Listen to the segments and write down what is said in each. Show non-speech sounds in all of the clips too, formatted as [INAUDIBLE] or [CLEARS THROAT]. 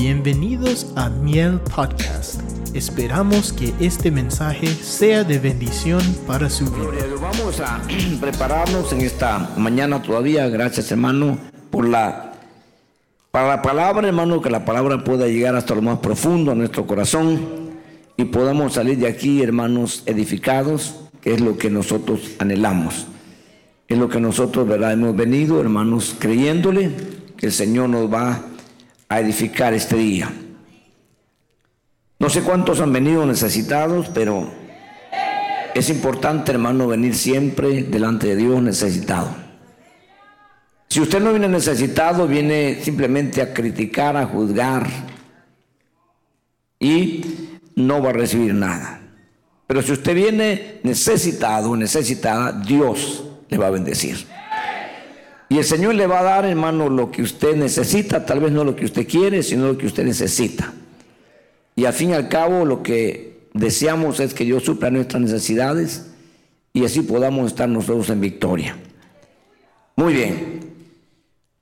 Bienvenidos a Miel Podcast. Esperamos que este mensaje sea de bendición para su vida. Vamos a [CLEARS THROAT] prepararnos en esta mañana todavía. Gracias, hermano, por la para la palabra, hermano, que la palabra pueda llegar hasta lo más profundo de nuestro corazón y podamos salir de aquí, hermanos, edificados, que es lo que nosotros anhelamos. Es lo que nosotros, ¿verdad? Hemos venido, hermanos, creyéndole que el Señor nos va a edificar este día. No sé cuántos han venido necesitados, pero es importante, hermano, venir siempre delante de Dios necesitado. Si usted no viene necesitado, viene simplemente a criticar, a juzgar y no va a recibir nada. Pero si usted viene necesitado, necesitada, Dios le va a bendecir. Y el Señor le va a dar, hermano, lo que usted necesita, tal vez no lo que usted quiere, sino lo que usted necesita. Y al fin y al cabo lo que deseamos es que Dios supla nuestras necesidades y así podamos estar nosotros en victoria. Muy bien.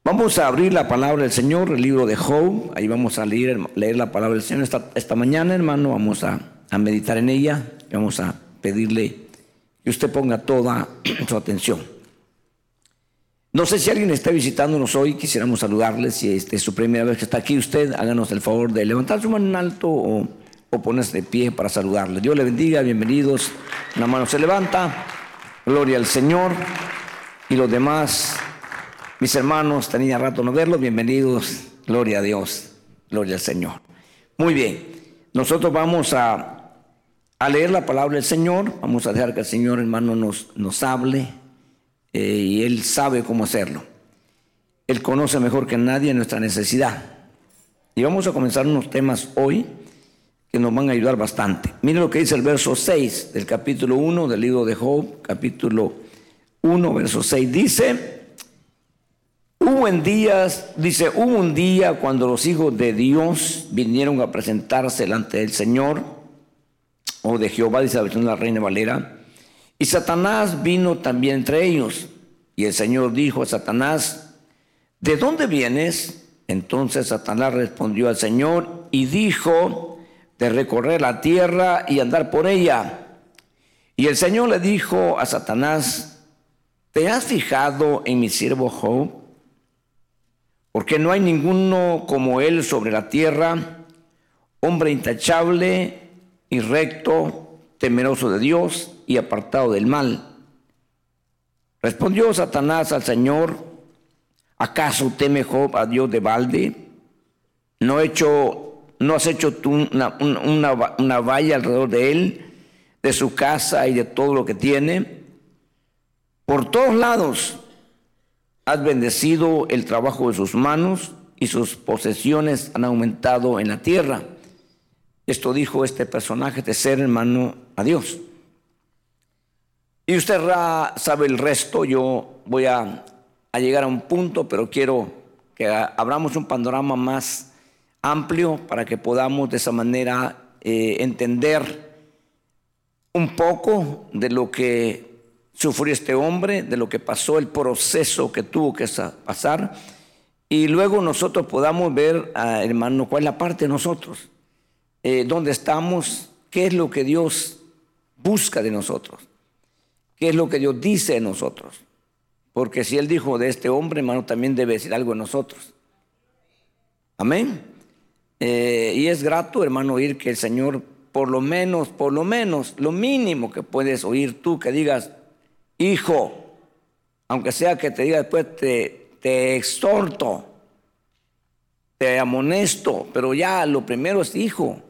Vamos a abrir la palabra del Señor, el libro de Job. Ahí vamos a leer, leer la palabra del Señor esta, mañana, hermano. Vamos a, a meditar en ella. Vamos a pedirle que usted ponga toda [CLEARS THROAT] su atención. No sé si alguien está visitándonos hoy, quisiéramos saludarle. Si este es su primera vez que está aquí, usted háganos el favor de levantar su mano en alto o, ponerse de pie para saludarle. Dios le bendiga, bienvenidos. Una mano se levanta, gloria al Señor. Y los demás, mis hermanos, tenía rato no verlos, bienvenidos, gloria a Dios, gloria al Señor. Muy bien, nosotros vamos a, a leer la palabra del Señor, vamos a dejar que el Señor hermano nos, nos hable eh, y Él sabe cómo hacerlo. Él conoce mejor que nadie nuestra necesidad. Y vamos a comenzar unos temas hoy que nos van a ayudar bastante. Mire lo que dice el verso 6 del capítulo 1 del libro de Job, capítulo 1, verso 6. Dice, hubo en días, dice, hubo un día cuando los hijos de Dios vinieron a presentarse delante del Señor, o de Jehová, dice la versión de la Reina Valera, y Satanás vino también entre ellos. Y el Señor dijo a Satanás, ¿de dónde vienes? Entonces Satanás respondió al Señor y dijo, de recorrer la tierra y andar por ella. Y el Señor le dijo a Satanás, ¿te has fijado en mi siervo Job? Porque no hay ninguno como él sobre la tierra, hombre intachable y recto, temeroso de Dios y apartado del mal. Respondió Satanás al Señor, ¿acaso teme Job a Dios de balde? ¿No, hecho, no has hecho tú una, una, una valla alrededor de él, de su casa y de todo lo que tiene? Por todos lados has bendecido el trabajo de sus manos y sus posesiones han aumentado en la tierra. Esto dijo este personaje de ser hermano a Dios. Y usted sabe el resto, yo voy a, llegar a un punto, pero quiero que abramos un panorama más amplio para que podamos de esa manera eh, entender un poco de lo que sufrió este hombre, de lo que pasó, el proceso que tuvo que pasar, y luego nosotros podamos ver, ah, hermano, cuál es la parte de nosotros, eh, dónde estamos, qué es lo que Dios busca de nosotros, qué es lo que Dios dice de nosotros. Porque si Él dijo de este hombre, hermano, también debe decir algo de nosotros. Amén. Eh, y es grato, hermano, oír que el Señor, por lo menos, por lo menos, lo mínimo que puedes oír tú, que digas, hijo, aunque sea que te diga después, te, te exhorto, te amonesto, pero ya lo primero es hijo,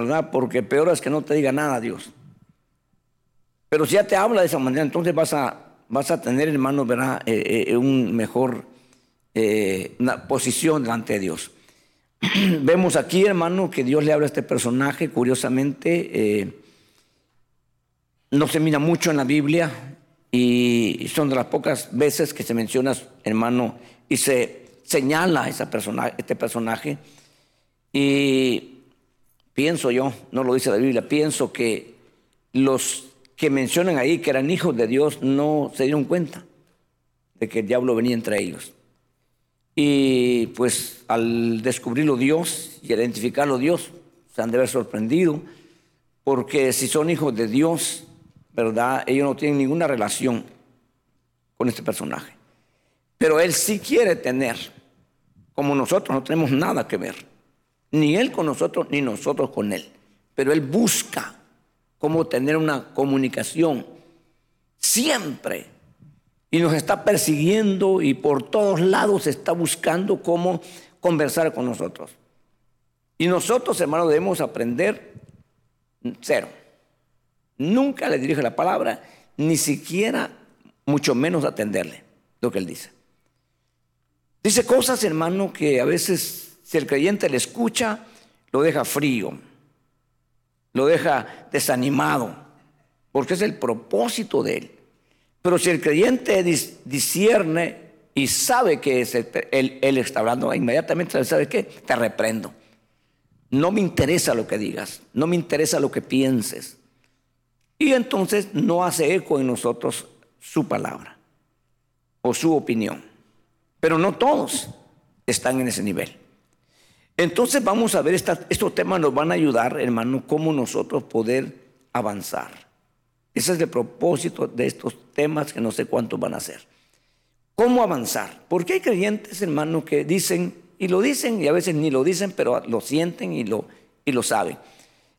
¿verdad? Porque peor es que no te diga nada Dios. Pero si ya te habla de esa manera, entonces vas a, vas a tener, hermano, ¿verdad? Eh, eh, un mejor eh, una posición delante de Dios. [CLEARS THROAT] Vemos aquí, hermano, que Dios le habla a este personaje, curiosamente. Eh, no se mira mucho en la Biblia y son de las pocas veces que se menciona, hermano, y se señala esa persona, este personaje. Y pienso yo, no lo dice la Biblia, pienso que los que mencionan ahí que eran hijos de Dios no se dieron cuenta de que el diablo venía entre ellos. Y pues al descubrirlo Dios y identificarlo Dios, se han de haber sorprendido, porque si son hijos de Dios, ¿verdad? Ellos no tienen ninguna relación con este personaje. Pero Él sí quiere tener, como nosotros no tenemos nada que ver, ni Él con nosotros, ni nosotros con Él. Pero Él busca cómo tener una comunicación siempre. Y nos está persiguiendo y por todos lados está buscando cómo conversar con nosotros. Y nosotros, hermanos, debemos aprender cero. Nunca le dirige la palabra, ni siquiera, mucho menos atenderle lo que él dice. Dice cosas, hermano, que a veces si el creyente le escucha, lo deja frío, lo deja desanimado, porque es el propósito de él. Pero si el creyente discierne y sabe que él, está hablando, inmediatamente sabe qué, te reprendo. No me interesa lo que digas, no me interesa lo que pienses. Y entonces no hace eco en nosotros su palabra o su opinión. Pero no todos están en ese nivel. Entonces vamos a ver, estos temas nos van a ayudar, hermano, cómo nosotros poder avanzar. Ese es el propósito de estos temas que no sé cuántos van a ser. ¿Cómo avanzar? Porque hay creyentes, hermano, que dicen, y lo dicen, y a veces ni lo dicen, pero lo sienten y lo, y lo saben.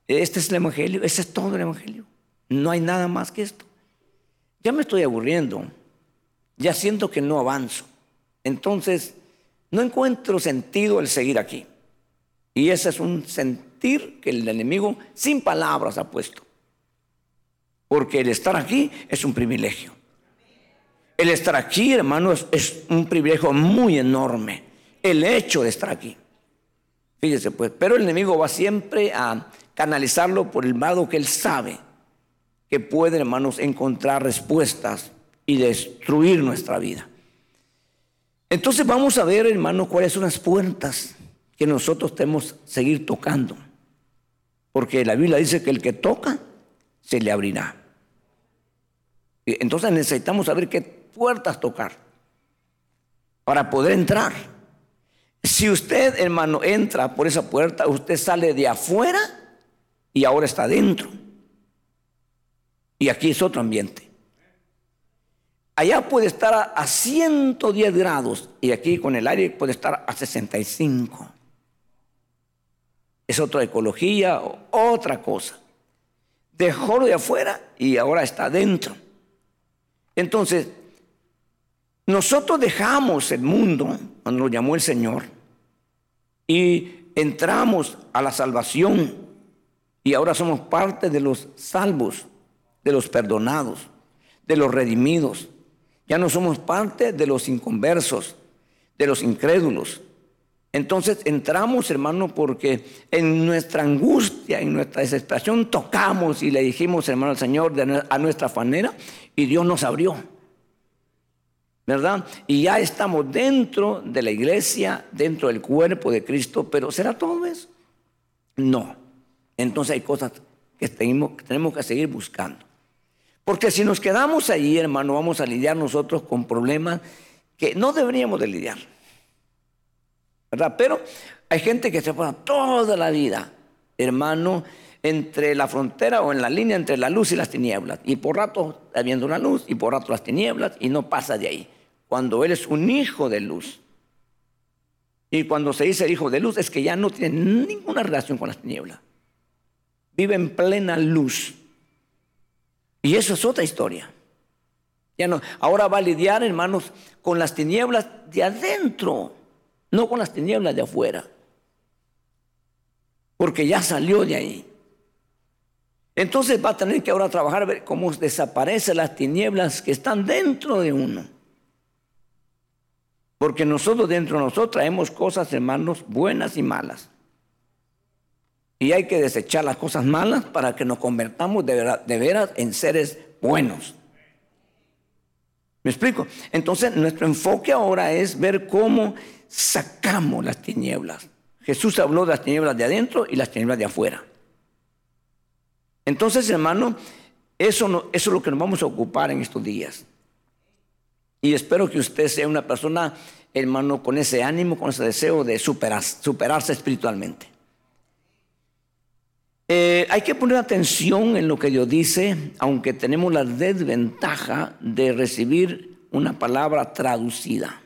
Este es el Evangelio, ese es todo el Evangelio. No hay nada más que esto. Ya me estoy aburriendo, ya siento que no avanzo. Entonces, no encuentro sentido el seguir aquí. Y ese es un sentir que el enemigo sin palabras ha puesto. Porque el estar aquí es un privilegio. El estar aquí, hermano, es, un privilegio muy enorme. El hecho de estar aquí. Fíjese pues, pero el enemigo va siempre a canalizarlo por el lado que él sabe que puede, hermanos, encontrar respuestas y destruir nuestra vida. Entonces vamos a ver, hermanos, cuáles son las puertas que nosotros tenemos que seguir tocando. Porque la Biblia dice que el que toca, se le abrirá. Entonces necesitamos saber qué puertas tocar para poder entrar. Si usted, hermano, entra por esa puerta, usted sale de afuera y ahora está dentro. Y aquí es otro ambiente. Allá puede estar a, 110 grados y aquí con el aire puede estar a 65. Es otra ecología, otra cosa. Dejó de afuera y ahora está dentro. Entonces, nosotros dejamos el mundo cuando lo llamó el Señor y entramos a la salvación y ahora somos parte de los salvos de los perdonados, de los redimidos. Ya no somos parte de los inconversos, de los incrédulos. Entonces entramos, hermano, porque en nuestra angustia, en nuestra desesperación, tocamos y le dijimos, hermano, al Señor a nuestra manera y Dios nos abrió. ¿Verdad? Y ya estamos dentro de la iglesia, dentro del cuerpo de Cristo, pero ¿será todo eso? No. Entonces hay cosas que tenemos, que tenemos que seguir buscando. Porque si nos quedamos ahí, hermano, vamos a lidiar nosotros con problemas que no deberíamos de lidiar. ¿Verdad? Pero hay gente que se pone toda la vida, hermano, entre la frontera o en la línea entre la luz y las tinieblas. Y por rato está viendo una luz y por rato las tinieblas y no pasa de ahí. Cuando él es un hijo de luz. Y cuando se dice hijo de luz es que ya no tiene ninguna relación con las tinieblas. Vive en plena luz. Y eso es otra historia. Ya no, ahora va a lidiar, hermanos, con las tinieblas de adentro, no con las tinieblas de afuera. Porque ya salió de ahí. Entonces va a tener que ahora trabajar a ver cómo desaparecen las tinieblas que están dentro de uno. Porque nosotros dentro de nosotros traemos cosas, hermanos, buenas y malas. Y hay que desechar las cosas malas para que nos convertamos de, veras en seres buenos. ¿Me explico? Entonces nuestro enfoque ahora es ver cómo sacamos las tinieblas. Jesús habló de las tinieblas de adentro y las tinieblas de afuera. Entonces, hermano, eso, eso es lo que nos vamos a ocupar en estos días. Y espero que usted sea una persona, hermano, con ese ánimo, con ese deseo de superarse espiritualmente. Eh, hay que poner atención en lo que Dios dice, aunque tenemos la desventaja de recibir una palabra traducida.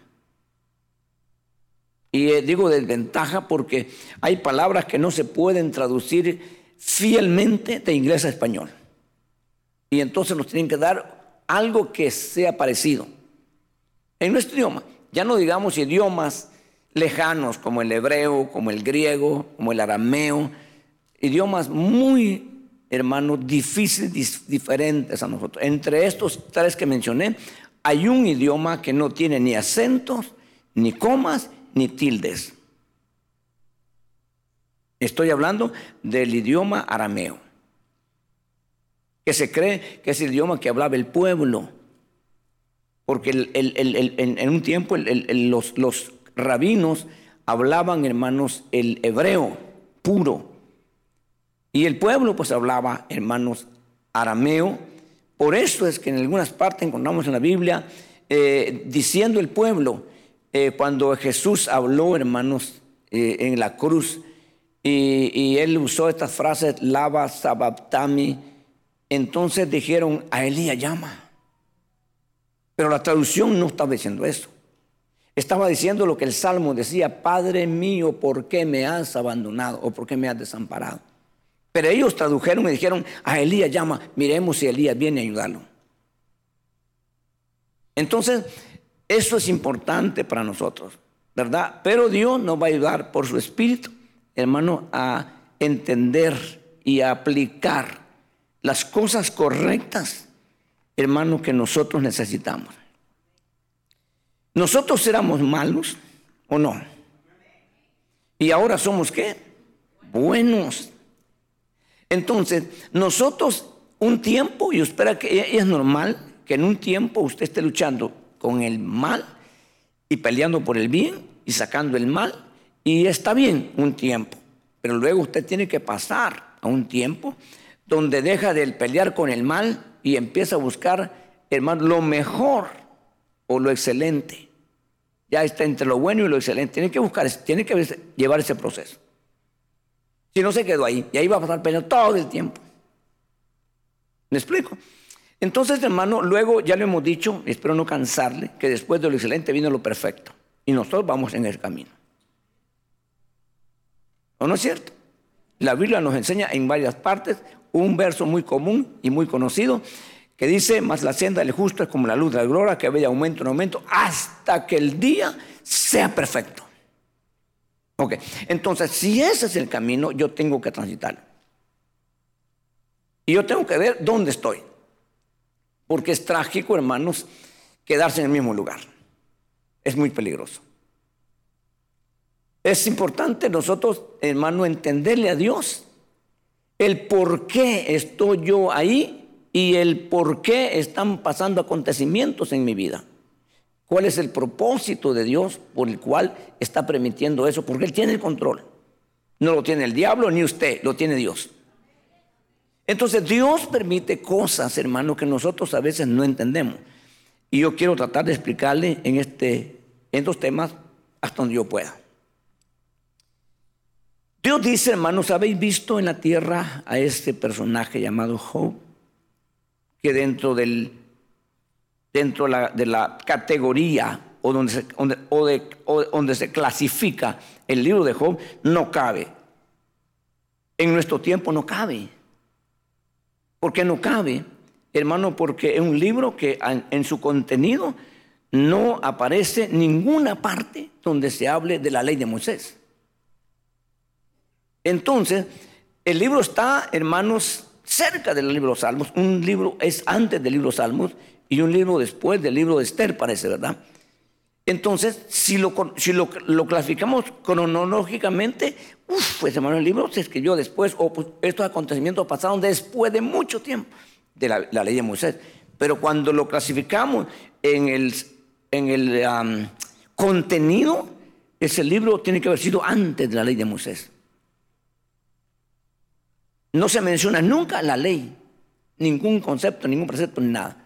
Y eh, digo desventaja porque hay palabras que no se pueden traducir fielmente de inglés a español. Y entonces nos tienen que dar algo que sea parecido. En nuestro idioma, ya no digamos idiomas lejanos como el hebreo, como el griego, como el arameo, idiomas muy, hermanos, difíciles, diferentes a nosotros. Entre estos tres que mencioné, hay un idioma que no tiene ni acentos, ni comas, ni tildes. Estoy hablando del idioma arameo, que se cree que es el idioma que hablaba el pueblo, porque en un tiempo los, rabinos hablaban, hermanos, el hebreo puro, y el pueblo pues hablaba, hermanos, arameo. Por eso es que en algunas partes encontramos en la Biblia eh, diciendo el pueblo, eh, cuando Jesús habló, hermanos, eh, en la cruz, y, él usó estas frases, lava sabaptami, entonces dijeron, a Elías llama. Pero la traducción no estaba diciendo eso. Estaba diciendo lo que el Salmo decía, Padre mío, ¿por qué me has abandonado o por qué me has desamparado? Pero ellos tradujeron y dijeron, a Elías llama, miremos si Elías viene a ayudarlo. Entonces, eso es importante para nosotros, ¿verdad? Pero Dios nos va a ayudar por su espíritu, hermano, a entender y a aplicar las cosas correctas, hermano, que nosotros necesitamos. Nosotros éramos malos o no. Y ahora somos qué? Buenos. Entonces, nosotros un tiempo, y espera que es normal que en un tiempo usted esté luchando con el mal y peleando por el bien y sacando el mal. Y está bien un tiempo, pero luego usted tiene que pasar a un tiempo donde deja de pelear con el mal y empieza a buscar, lo mejor o lo excelente. Ya está entre lo bueno y lo excelente. Tiene que buscar, tiene que llevar ese proceso. Si no se quedó ahí, y ahí va a pasar peleando todo el tiempo. ¿Me explico? Entonces, hermano, luego ya lo hemos dicho, espero no cansarle, que después de lo excelente vino lo perfecto. Y nosotros vamos en el camino. ¿O no es cierto? La Biblia nos enseña en varias partes un verso muy común y muy conocido que dice, más la senda del justo es como la luz de la gloria que ve aumento en aumento hasta que el día sea perfecto. Ok, entonces si ese es el camino, yo tengo que transitarlo. Y yo tengo que ver dónde estoy. Porque es trágico, hermanos, quedarse en el mismo lugar. Es muy peligroso. Es importante nosotros, hermano, entenderle a Dios el por qué estoy yo ahí y el por qué están pasando acontecimientos en mi vida. ¿Cuál es el propósito de Dios por el cual está permitiendo eso? Porque Él tiene el control. No lo tiene el diablo ni usted, lo tiene Dios. Entonces Dios permite cosas, hermano, que nosotros a veces no entendemos. Y yo quiero tratar de explicarle en, este, en estos temas hasta donde yo pueda. Dios dice, hermanos, ¿habéis visto en la tierra a este personaje llamado Job? Que dentro, del, dentro de la categoría o donde, se, donde se clasifica el libro de Job no cabe. En nuestro tiempo no cabe. ¿Por qué no cabe? Hermano, porque es un libro que en su contenido no aparece ninguna parte donde se hable de la ley de Moisés. Entonces, el libro está, hermanos, cerca del libro de Salmos. Un libro es antes del libro de Salmos y un libro después del libro de Esther, parece, ¿verdad? Entonces, si lo, si lo, clasificamos cronológicamente, uf, pues hermano, el libro se escribió después, o pues, estos acontecimientos pasaron después de mucho tiempo de la, ley de Moisés. Pero cuando lo clasificamos en el, en el contenido, ese libro tiene que haber sido antes de la ley de Moisés. No se menciona nunca la ley, ningún concepto, ningún precepto, nada.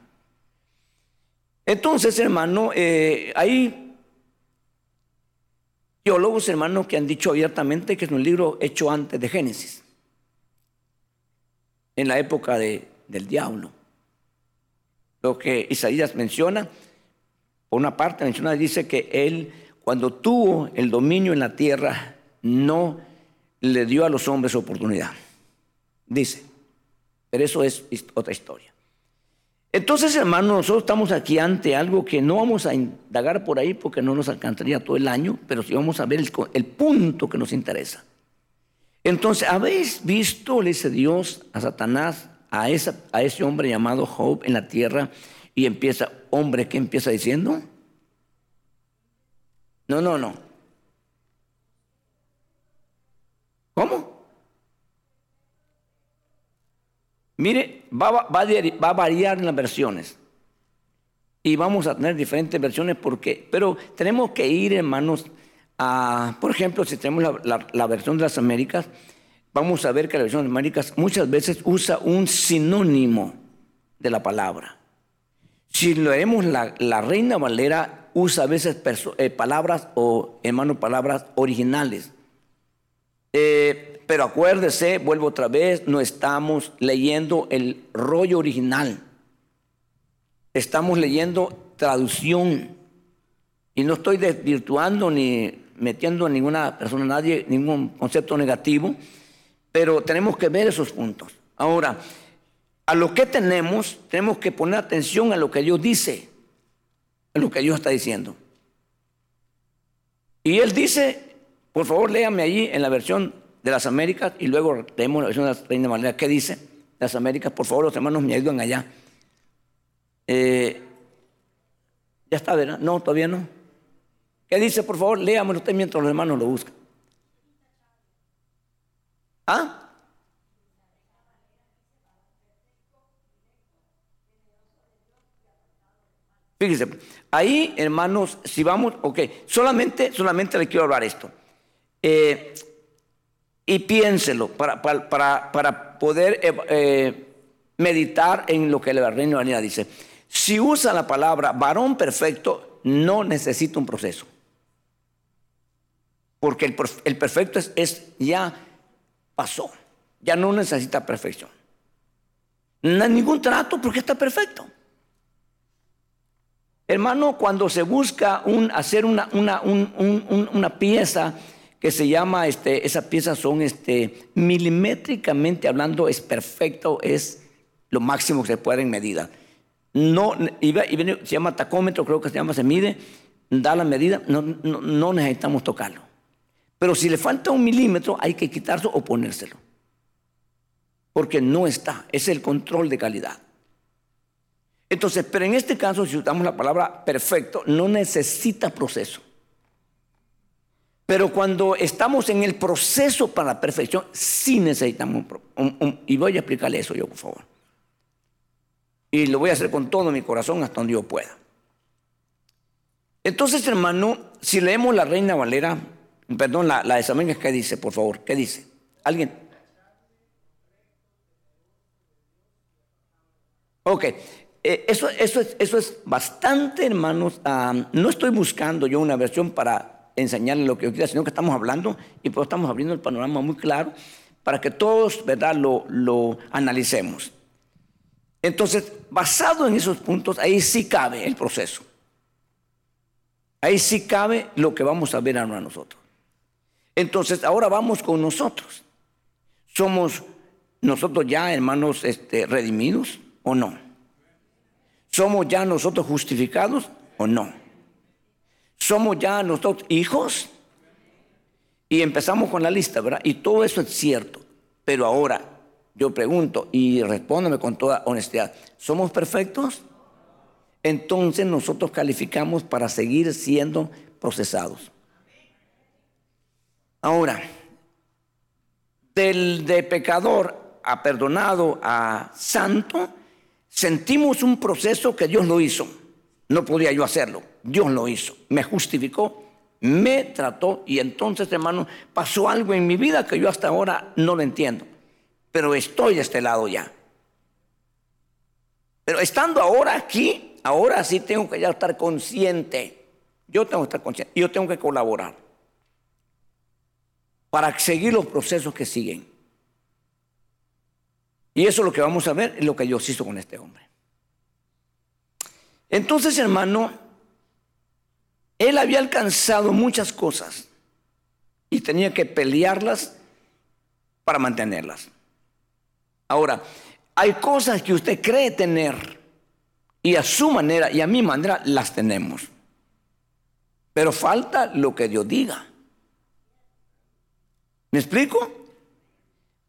Entonces, hermano, eh, hay teólogos, hermanos, que han dicho abiertamente que es un libro hecho antes de Génesis, en la época de, del diablo. Lo que Isaías menciona, por una parte menciona, dice que él, cuando tuvo el dominio en la tierra, no le dio a los hombres oportunidad. Dice, pero eso es otra historia. Entonces, hermanos, nosotros estamos aquí ante algo que no vamos a indagar por ahí porque no nos alcanzaría todo el año, pero sí vamos a ver el, punto que nos interesa. Entonces, ¿habéis visto, le dice Dios a Satanás, a, esa, a ese hombre llamado Job en la tierra? Y empieza, hombre, ¿qué empieza diciendo? No, no, no. ¿Cómo? Mire, va, a variar en las versiones. Y vamos a tener diferentes versiones porque, pero tenemos que ir, hermanos, a, por ejemplo, si tenemos la, versión de las Américas, vamos a ver que la versión de las Américas muchas veces usa un sinónimo de la palabra. Si leemos la, la Reina Valera, usa a veces eh, palabras o, hermano, palabras originales. Eh, pero acuérdese, vuelvo otra vez, no estamos leyendo el rollo original. Estamos leyendo traducción. Y no estoy desvirtuando ni metiendo a ninguna persona, a nadie, ningún concepto negativo, pero tenemos que ver esos puntos. Ahora, a lo que tenemos, tenemos que poner atención a lo que Dios dice, a lo que Dios está diciendo. Y Él dice, por favor, léame allí en la versión de las Américas y luego leemos la versión de la Reina Valera. ¿Qué dice? Las Américas, por favor, los hermanos me ayudan allá. Eh, ya está, ¿verdad? No, todavía no. ¿Qué dice, por favor? Léamelo usted mientras los hermanos lo buscan. ¿Ah? Fíjese, ahí, hermanos, si vamos, ok, solamente, solamente le quiero hablar esto. Eh, y piénselo para, para, poder eh, eh, meditar en lo que la Reina Valera dice. Si usa la palabra varón perfecto, no necesita un proceso. Porque el, perfecto es, es, ya pasó, ya no necesita perfección. No ningún trato porque está perfecto. Hermano, cuando se busca hacer una, una, una pieza que se llama, este, esas piezas son este, milimétricamente hablando, es perfecto, es lo máximo que se puede en medida. No, se llama tacómetro, creo que se llama, se mide, da la medida, no, no, necesitamos tocarlo. Pero si le falta un milímetro, hay que quitarlo o ponérselo. Porque no está, es el control de calidad. Entonces, pero en este caso, si usamos la palabra perfecto, no necesita proceso. Pero cuando estamos en el proceso para la perfección, sí necesitamos un, y voy a explicarle eso yo, por favor. Y lo voy a hacer con todo mi corazón hasta donde yo pueda. Entonces, hermano, si leemos la Reina Valera, perdón, la, la de Samén, ¿qué dice, por favor? ¿Qué dice? ¿Alguien? Ok, eh, eso, eso, es, eso es bastante, hermanos. Ah, no estoy buscando yo una versión para enseñarle lo que yo quiera, sino que estamos hablando y pues estamos abriendo el panorama muy claro para que todos ¿verdad? Lo, lo analicemos. Entonces, basado en esos puntos, ahí sí cabe el proceso. Ahí sí cabe lo que vamos a ver ahora nosotros. Entonces, ahora vamos con nosotros. ¿Somos nosotros ya, hermanos, este, redimidos o no? ¿Somos ya nosotros justificados o no? Somos ya nosotros hijos. Y empezamos con la lista, ¿verdad? Y todo eso es cierto. Pero ahora yo pregunto y respóndeme con toda honestidad, ¿somos perfectos? Entonces nosotros calificamos para seguir siendo procesados. Ahora, del de pecador a perdonado a santo, sentimos un proceso que Dios lo hizo. No podía yo hacerlo. Dios lo hizo. Me justificó, me trató y entonces, hermano, pasó algo en mi vida que yo hasta ahora no lo entiendo. Pero estoy de este lado ya. Pero estando ahora aquí, ahora sí tengo que ya estar consciente. Yo tengo que estar consciente. Yo tengo que colaborar para seguir los procesos que siguen. Y eso es lo que vamos a ver, es lo que Dios hizo con este hombre. Entonces, hermano, él había alcanzado muchas cosas y tenía que pelearlas para mantenerlas. Ahora, hay cosas que usted cree tener y a su manera y a mi manera las tenemos. Pero falta lo que Dios diga. ¿Me explico?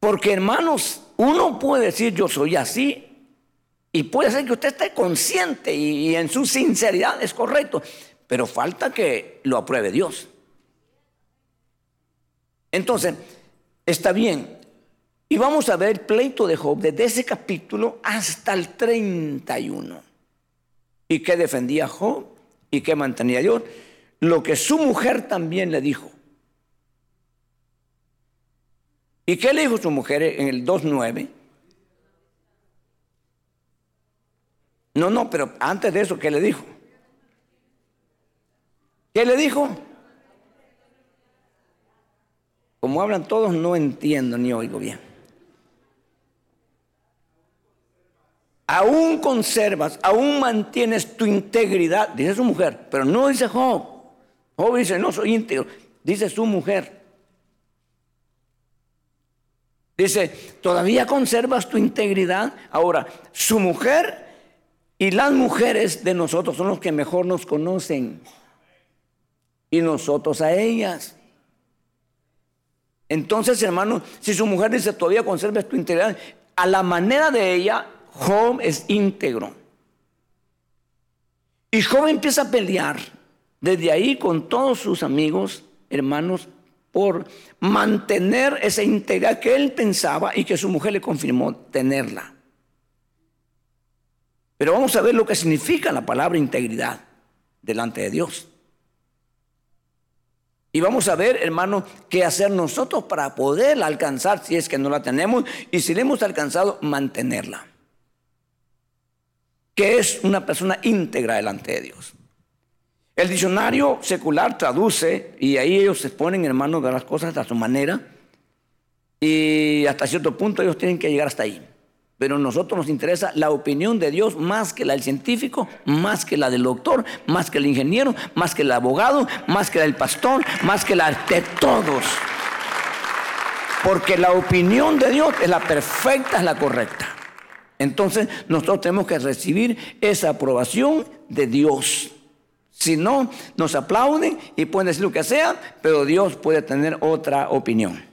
Porque hermanos, uno puede decir yo soy así y puede ser que usted esté consciente y, en su sinceridad es correcto, pero falta que lo apruebe Dios. Entonces, está bien. Y vamos a ver el pleito de Job desde ese capítulo hasta el 31. ¿Y qué defendía Job? ¿Y qué mantenía Dios? Lo que su mujer también le dijo. ¿Y qué le dijo su mujer en el 2.9? No, no, pero antes de eso, ¿qué le dijo? ¿Qué le dijo? Como hablan todos, no entiendo ni oigo bien. Aún conservas, aún mantienes tu integridad, dice su mujer, pero no dice Job. Job dice, no soy íntegro, dice su mujer. Dice, todavía conservas tu integridad. Ahora, su mujer y las mujeres de nosotros son los que mejor nos conocen y nosotros a ellas. Entonces, hermano, si su mujer dice todavía conserves tu integridad, a la manera de ella, Job es íntegro. Y Job empieza a pelear desde ahí con todos sus amigos, hermanos, por mantener esa integridad que él pensaba y que su mujer le confirmó tenerla. Pero vamos a ver lo que significa la palabra integridad delante de Dios. Y vamos a ver, hermano, qué hacer nosotros para poderla alcanzar si es que no la tenemos y si la hemos alcanzado, mantenerla. Que es una persona íntegra delante de Dios. El diccionario secular traduce, y ahí ellos se ponen, hermano, de las cosas a su manera, y hasta cierto punto ellos tienen que llegar hasta ahí. Pero a nosotros nos interesa la opinión de Dios más que la del científico, más que la del doctor, más que el ingeniero, más que el abogado, más que la del pastor, más que la de todos. Porque la opinión de Dios es la perfecta, es la correcta. Entonces nosotros tenemos que recibir esa aprobación de Dios. Si no, nos aplauden y pueden decir lo que sea, pero Dios puede tener otra opinión.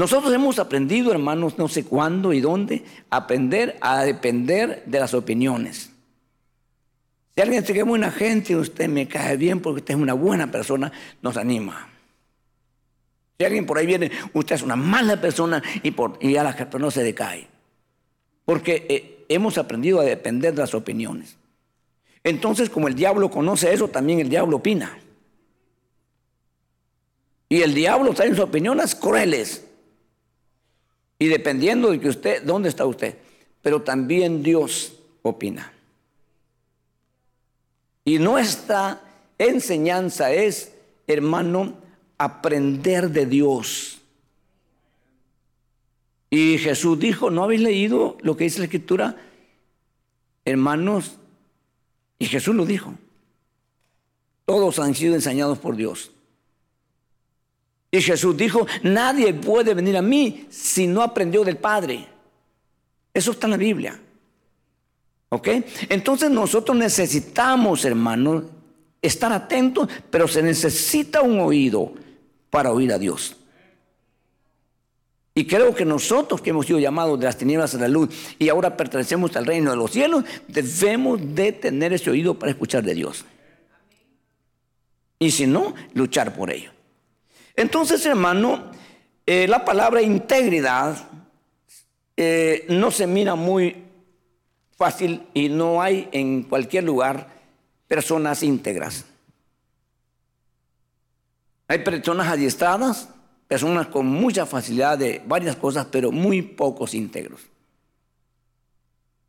Nosotros hemos aprendido, hermanos, no sé cuándo y dónde, aprender a depender de las opiniones. Si alguien se queda buena gente, usted me cae bien porque usted es una buena persona, nos anima. Si alguien por ahí viene, usted es una mala persona y, por, y a la gente no se decae. Porque eh, hemos aprendido a depender de las opiniones. Entonces, como el diablo conoce eso, también el diablo opina. Y el diablo trae sus opiniones crueles. Y dependiendo de que usted, ¿dónde está usted? Pero también Dios opina. Y nuestra enseñanza es, hermano, aprender de Dios. Y Jesús dijo, ¿no habéis leído lo que dice la escritura? Hermanos, y Jesús lo dijo, todos han sido enseñados por Dios. Y Jesús dijo, nadie puede venir a mí si no aprendió del Padre. Eso está en la Biblia. ¿Ok? Entonces nosotros necesitamos, hermanos, estar atentos, pero se necesita un oído para oír a Dios. Y creo que nosotros que hemos sido llamados de las tinieblas a la luz y ahora pertenecemos al reino de los cielos, debemos de tener ese oído para escuchar de Dios. Y si no, luchar por ello. Entonces, hermano, eh, la palabra integridad eh, no se mira muy fácil y no hay en cualquier lugar personas íntegras. Hay personas adiestradas, personas con mucha facilidad de varias cosas, pero muy pocos íntegros.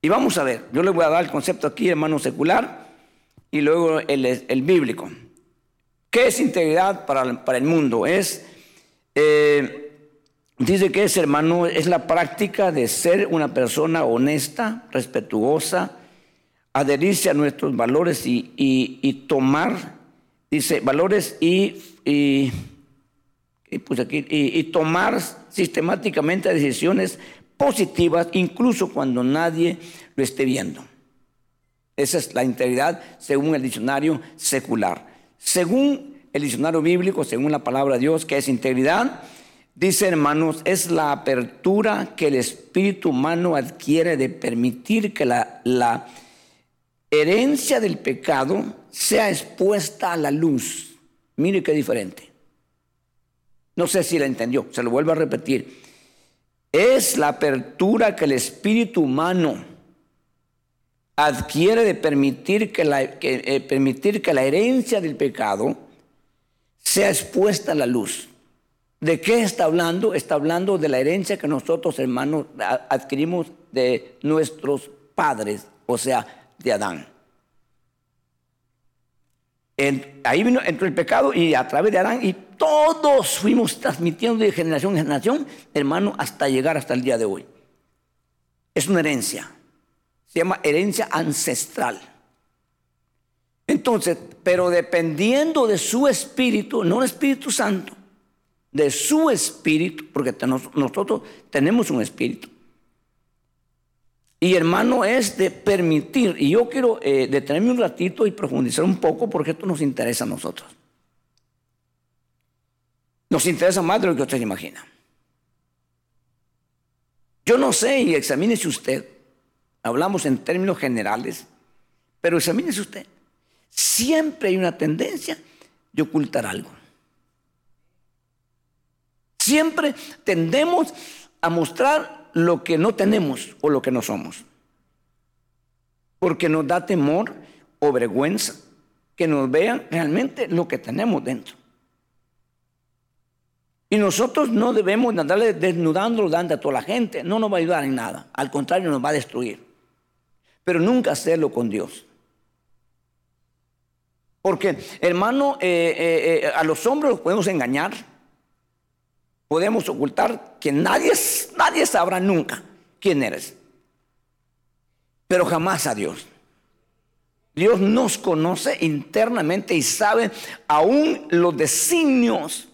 Y vamos a ver, yo les voy a dar el concepto aquí, hermano secular, y luego el, bíblico. ¿Qué es integridad para, el mundo? Es, eh, dice que es, hermano, es la práctica de ser una persona honesta, respetuosa, adherirse a nuestros valores y, tomar, dice, valores y, y, aquí, y tomar sistemáticamente decisiones positivas, incluso cuando nadie lo esté viendo. Esa es la integridad según el diccionario secular. Según el diccionario bíblico, según la palabra de Dios, que es integridad, dice hermanos, es la apertura que el espíritu humano adquiere de permitir que la, herencia del pecado sea expuesta a la luz. Mire qué diferente. No sé si la entendió, se lo vuelvo a repetir es la apertura que el espíritu humano adquiere de permitir que la, eh, permitir que la herencia del pecado sea expuesta a la luz. ¿De qué está hablando? Está hablando de la herencia que nosotros, hermanos, adquirimos de nuestros padres, o sea, de Adán ahí vino, entró el pecado y a través de Adán y todos fuimos transmitiendo de generación en generación, hermano, hasta llegar hasta el día de hoy. Es una herencia. Se llama herencia ancestral. Entonces, pero dependiendo de su espíritu, no el Espíritu Santo, de su espíritu, porque nosotros tenemos un espíritu. Y hermano, es de permitir, y yo quiero eh, detenerme un ratito y profundizar un poco porque esto nos interesa a nosotros. Nos interesa más de lo que usted imagina. Yo no sé, y examínese usted, hablamos en términos generales, pero examínese usted. Siempre hay una tendencia de ocultar algo. Siempre tendemos a mostrar lo que no tenemos o lo que no somos. Porque nos da temor o vergüenza que nos vean realmente lo que tenemos dentro. Y nosotros no debemos andarle desnudando delante a toda la gente. No nos va a ayudar en nada. Al contrario, nos va a destruir. Pero nunca hacerlo con Dios. Porque, hermano, eh, eh, eh, a los hombres los podemos engañar podemos ocultar que nadie, nadie sabrá nunca quién eres. Pero jamás a Dios. Dios nos conoce internamente y sabe aún los designios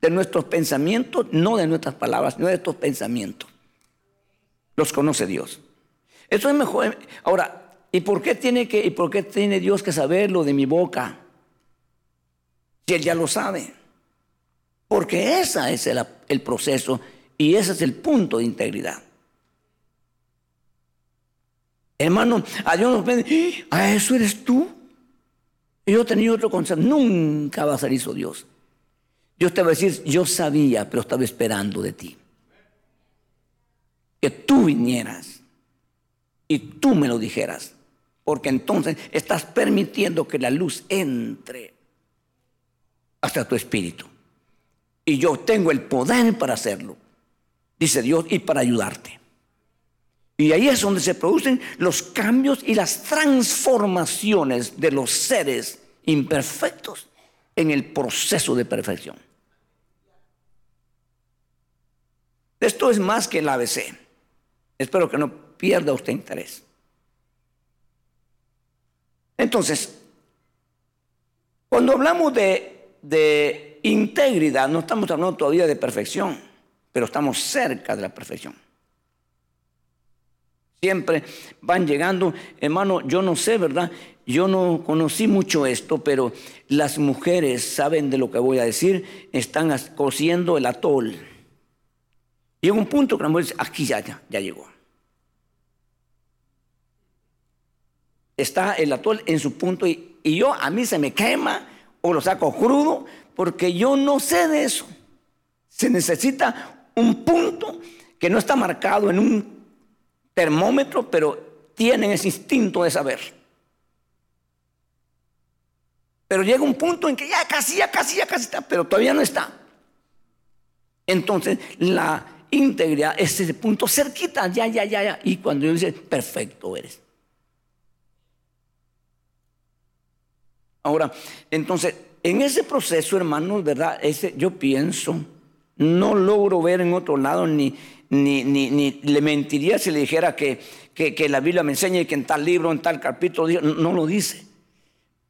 de nuestros pensamientos, no de nuestras palabras, no de estos pensamientos. Los conoce Dios. Eso es mejor. Ahora, ¿y por qué tiene que y por qué tiene Dios que saber lo de mi boca? Si él ya lo sabe. Porque ese es el, proceso y ese es el punto de integridad. Hermano, a Dios nos pide, ¿a eso eres tú? Y yo tenía otro concepto, nunca va a ser eso Dios. Dios te va a decir, yo sabía, pero estaba esperando de ti. Que tú vinieras y tú me lo dijeras. Porque entonces estás permitiendo que la luz entre hasta tu espíritu. Y yo tengo el poder para hacerlo, dice Dios, y para ayudarte. Y ahí es donde se producen los cambios y las transformaciones de los seres imperfectos en el proceso de perfección. Esto es más que el ABC. Espero que no pierda usted interés. Entonces, cuando hablamos de, de integridad, no estamos hablando todavía de perfección, pero estamos cerca de la perfección. Siempre van llegando, hermano, yo no sé, ¿verdad? Yo no conocí mucho esto, pero las mujeres saben de lo que voy a decir, están cosiendo el atol. Llega un punto que la mujer dice, aquí ya, ya, ya llegó. Está el atol en su punto y, y yo, a mí se me quema o lo saco crudo, porque yo no sé de eso. Se necesita un punto que no está marcado en un termómetro, pero tienen ese instinto de saber. Pero llega un punto en que ya casi, ya casi, ya casi está, pero todavía no está. Entonces, la integridad, ese punto cerquita, ya, ya, ya, ya. Y cuando Dios dice, perfecto eres. Ahora, entonces, en ese proceso, hermanos, ¿verdad? Ese, yo pienso, no logro ver en otro lado ni, ni, ni, le mentiría si le dijera que, que, la Biblia me enseña que en tal libro, en tal capítulo, no, lo dice.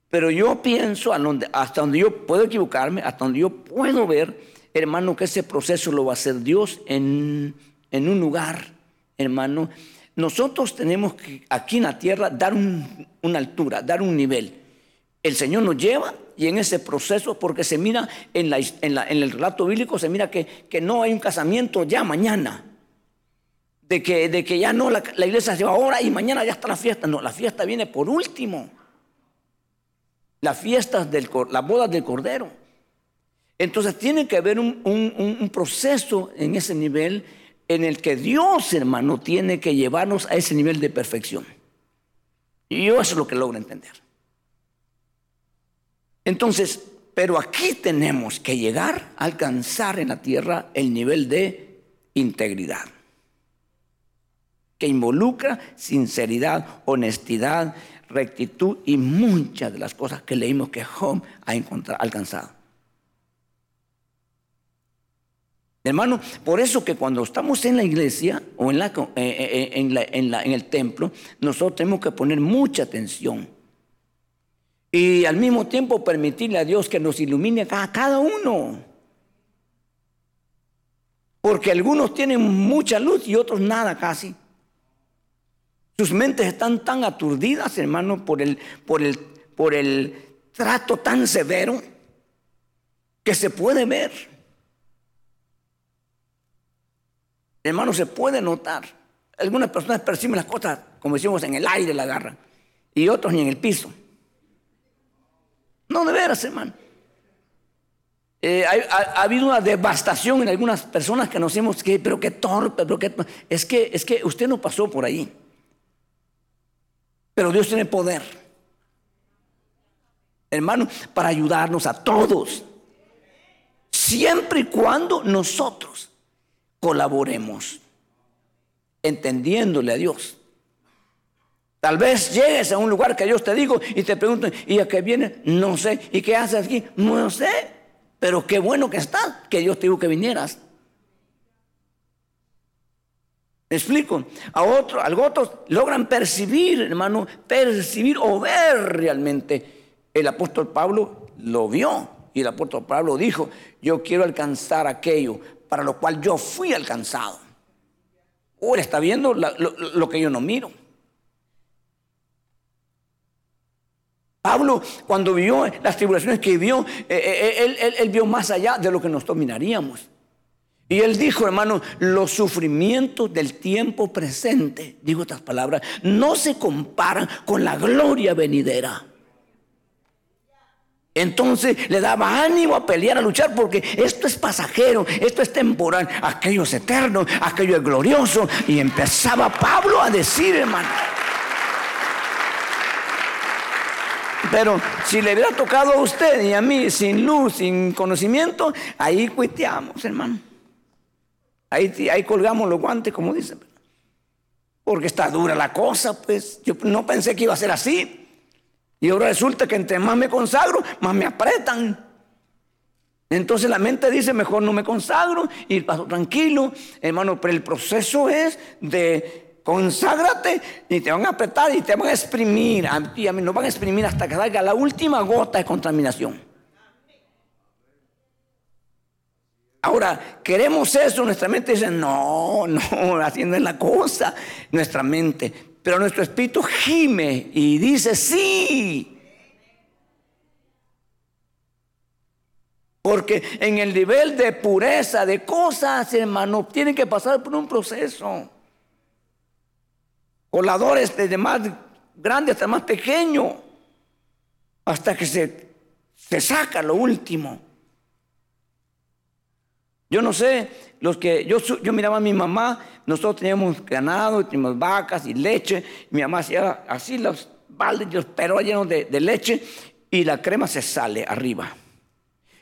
Pero yo pienso, hasta donde yo puedo equivocarme, hasta donde yo puedo ver, hermano, que ese proceso lo va a hacer Dios en, en un lugar, hermano. Nosotros tenemos que aquí en la tierra dar una altura, dar un nivel. El Señor nos lleva y en ese proceso, porque se mira en, la, en, el relato bíblico, se mira que, no hay un casamiento ya mañana. De que, de que ya no, la, iglesia se va ahora y mañana ya está la fiesta. No, la fiesta viene por último. Las fiestas, del, las bodas del Cordero. Entonces tiene que haber un, un, proceso en ese nivel en el que Dios, hermano, tiene que llevarnos a ese nivel de perfección. Y yo eso es lo que logro entender. Entonces, pero aquí tenemos que llegar a alcanzar en la tierra el nivel de integridad, que involucra sinceridad, honestidad, rectitud y muchas de las cosas que leímos que Job ha alcanzado. Hermano, por eso que cuando estamos en la iglesia o en, el templo, nosotros tenemos que poner mucha atención y al mismo tiempo permitirle a Dios que nos ilumine a cada uno. Porque algunos tienen mucha luz y otros nada casi. Sus mentes están tan aturdidas, hermano, por el, por el, por el trato tan severo que se puede ver. Hermano, se puede notar. Algunas personas perciben las cosas, como decimos, en el aire la agarran, y otros ni en el piso. No, de veras, hermano. Eh, ha, habido una devastación en algunas personas que nos hemos que, pero qué torpe, pero qué, es que es que usted no pasó por ahí. Pero Dios tiene poder. Hermano, para ayudarnos a todos. Siempre y cuando nosotros colaboremos entendiéndole a Dios. Tal vez llegues a un lugar que Dios te digo y te pregunten, ¿y a qué viene? No sé. ¿Y qué haces aquí? No sé. Pero qué bueno que estás, que Dios te dijo que vinieras. ¿Me explico? A otros, a otros logran percibir, hermano, percibir o ver realmente. El apóstol Pablo lo vio y el apóstol Pablo dijo, yo quiero alcanzar aquello para lo cual yo fui alcanzado. Ahora está viendo lo que yo no miro. Pablo, cuando vio las tribulaciones que vio, eh, eh, eh, él, vio más allá de lo que nos dominaríamos. Y él dijo, hermano, los sufrimientos del tiempo presente, digo estas palabras, no se comparan con la gloria venidera. Entonces le daba ánimo a pelear, a luchar, porque esto es pasajero, esto es temporal, aquello es eterno, aquello es glorioso. Y empezaba Pablo a decir, hermano. Pero si le hubiera tocado a usted y a mí sin luz, sin conocimiento, ahí cuiteamos, hermano. Ahí, ahí colgamos los guantes, como dice. Porque está dura la cosa, pues. Yo no pensé que iba a ser así. Y ahora resulta que entre más me consagro, más me apretan. Entonces la mente dice, mejor no me consagro y paso tranquilo. Hermano, pero el proceso es de Conságrate y te van a apretar y te van a exprimir. A ti a mí nos van a exprimir hasta que salga la última gota de contaminación. Ahora, queremos eso, nuestra mente dice, no, no, haciendo la cosa, nuestra mente. Pero nuestro espíritu gime y dice, sí. Porque en el nivel de pureza de cosas, hermano, tienen que pasar por un proceso coladores desde más grande hasta más pequeño, hasta que se, se saca lo último. Yo no sé, los que yo, yo miraba a mi mamá, nosotros teníamos ganado, teníamos vacas y leche, mi mamá hacía así los baldes, los perros llenos de, leche y la crema se sale arriba.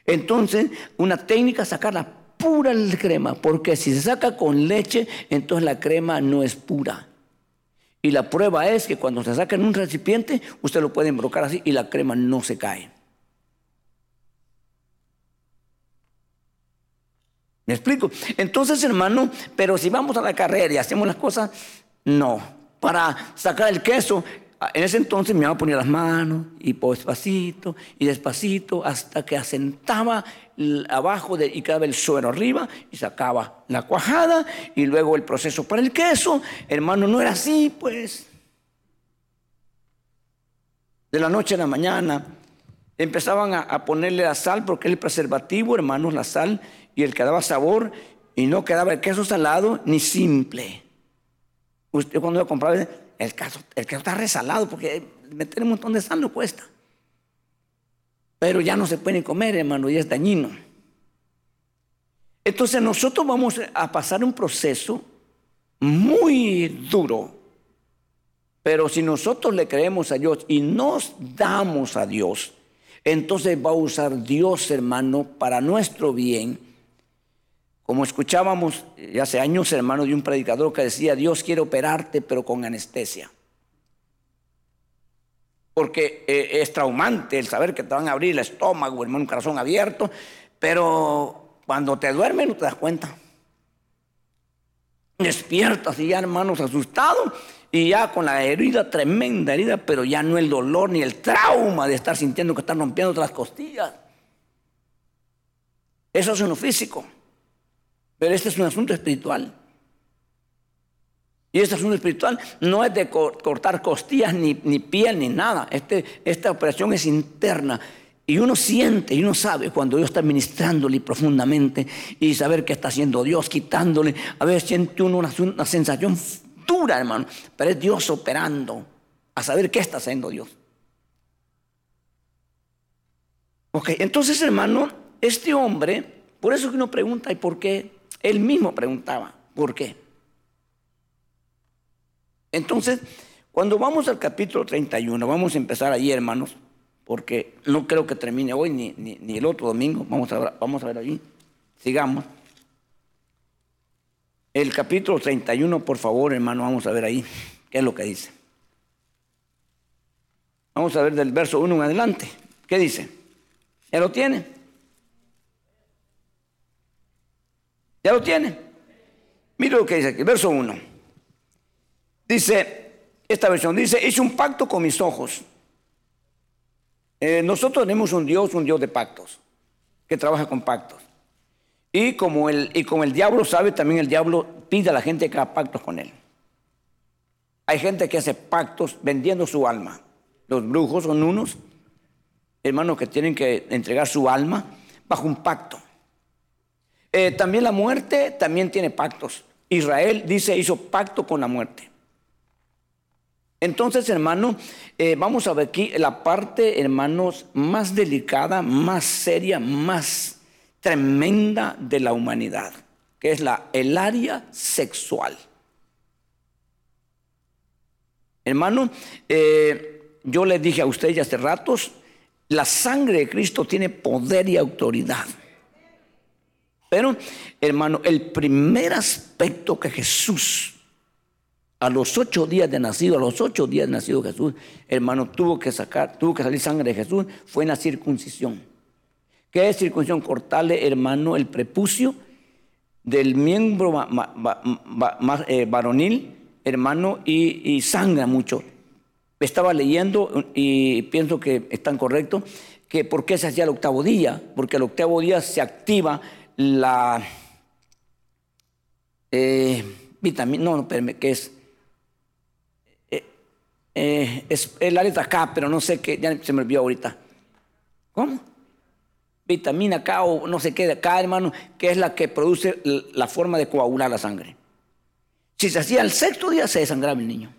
Entonces, una técnica es sacar la pura crema, porque si se saca con leche, entonces la crema no es pura. Y la prueba es que cuando se saca en un recipiente, usted lo puede embrocar así y la crema no se cae. ¿Me explico? Entonces, hermano, pero si vamos a la carrera y hacemos las cosas, no. Para sacar el queso, en ese entonces me iba a poner las manos y despacito y despacito hasta que asentaba abajo de, y quedaba el suero arriba y sacaba la cuajada y luego el proceso para el queso. Hermano, no era así, pues. De la noche a la mañana empezaban a, ponerle la sal porque el preservativo, hermanos, la sal y el que daba sabor y no quedaba el queso salado ni simple. Usted cuando lo compraba, el queso, el queso está resalado porque meter un montón de sal no cuesta. Pero ya no se puede comer, hermano, y es dañino. Entonces nosotros vamos a pasar un proceso muy duro. Pero si nosotros le creemos a Dios y nos damos a Dios, entonces va a usar Dios, hermano, para nuestro bien como escuchábamos hace años, hermano, de un predicador que decía, Dios quiere operarte, pero con anestesia. Porque eh, es traumante el saber que te van a abrir el estómago, hermano, un corazón abierto, pero cuando te duermes no te das cuenta. Despiertas y ya, hermanos, asustado y ya con la herida, tremenda herida, pero ya no el dolor ni el trauma de estar sintiendo que están rompiendo las costillas. Eso es uno físico. Pero este es un asunto espiritual. Y este asunto espiritual no es de cortar costillas ni, piel ni nada. Este, esta operación es interna. Y uno siente y uno sabe cuando Dios está ministrándole profundamente y saber qué está haciendo Dios, quitándole. A veces siente uno una, una sensación dura, hermano. Pero es Dios operando a saber qué está haciendo Dios. Ok, entonces, hermano, este hombre, por eso que uno pregunta, ¿y por qué? Él mismo preguntaba, ¿por qué? Entonces, cuando vamos al capítulo 31, vamos a empezar ahí, hermanos, porque no creo que termine hoy ni, ni, el otro domingo. Vamos a, ver, vamos a ver allí. Sigamos. El capítulo 31, por favor, hermano, vamos a ver ahí qué es lo que dice. Vamos a ver del verso 1 en adelante. ¿Qué dice? ¿Ya lo tiene? ¿Ya lo tiene? Mire lo que dice aquí, verso 1. Dice, esta versión dice, hice un pacto con mis ojos. Eh, nosotros tenemos un Dios, un Dios de pactos, que trabaja con pactos. Y como, el, y como el diablo sabe, también el diablo pide a la gente que haga pactos con él. Hay gente que hace pactos vendiendo su alma. Los brujos son unos, hermanos, que tienen que entregar su alma bajo un pacto. Eh, también la muerte también tiene pactos. Israel dice hizo pacto con la muerte. Entonces, hermano, eh, vamos a ver aquí la parte, hermanos, más delicada, más seria, más tremenda de la humanidad, que es la, el área sexual. Hermano, eh, yo le dije a usted ya hace ratos, la sangre de Cristo tiene poder y autoridad. Pero, hermano, el primer aspecto que Jesús, a los ocho días de nacido, a los ocho días de nacido Jesús, hermano, tuvo que sacar, tuvo que salir sangre de Jesús, fue en la circuncisión. ¿Qué es circuncisión? Cortarle, hermano, el prepucio del miembro eh, varonil, hermano, y, y sangra mucho. Estaba leyendo y pienso que es tan correcto que por qué se hacía el octavo día, porque el octavo día se activa la eh, vitamina, no, no, espérame, que es, eh, es, la letra K, pero no sé qué, ya se me olvidó ahorita. ¿Cómo? Vitamina K o no sé qué, K, hermano, que es la que produce la forma de coagular la sangre. Si se hacía el sexto día, se desangraba el niño.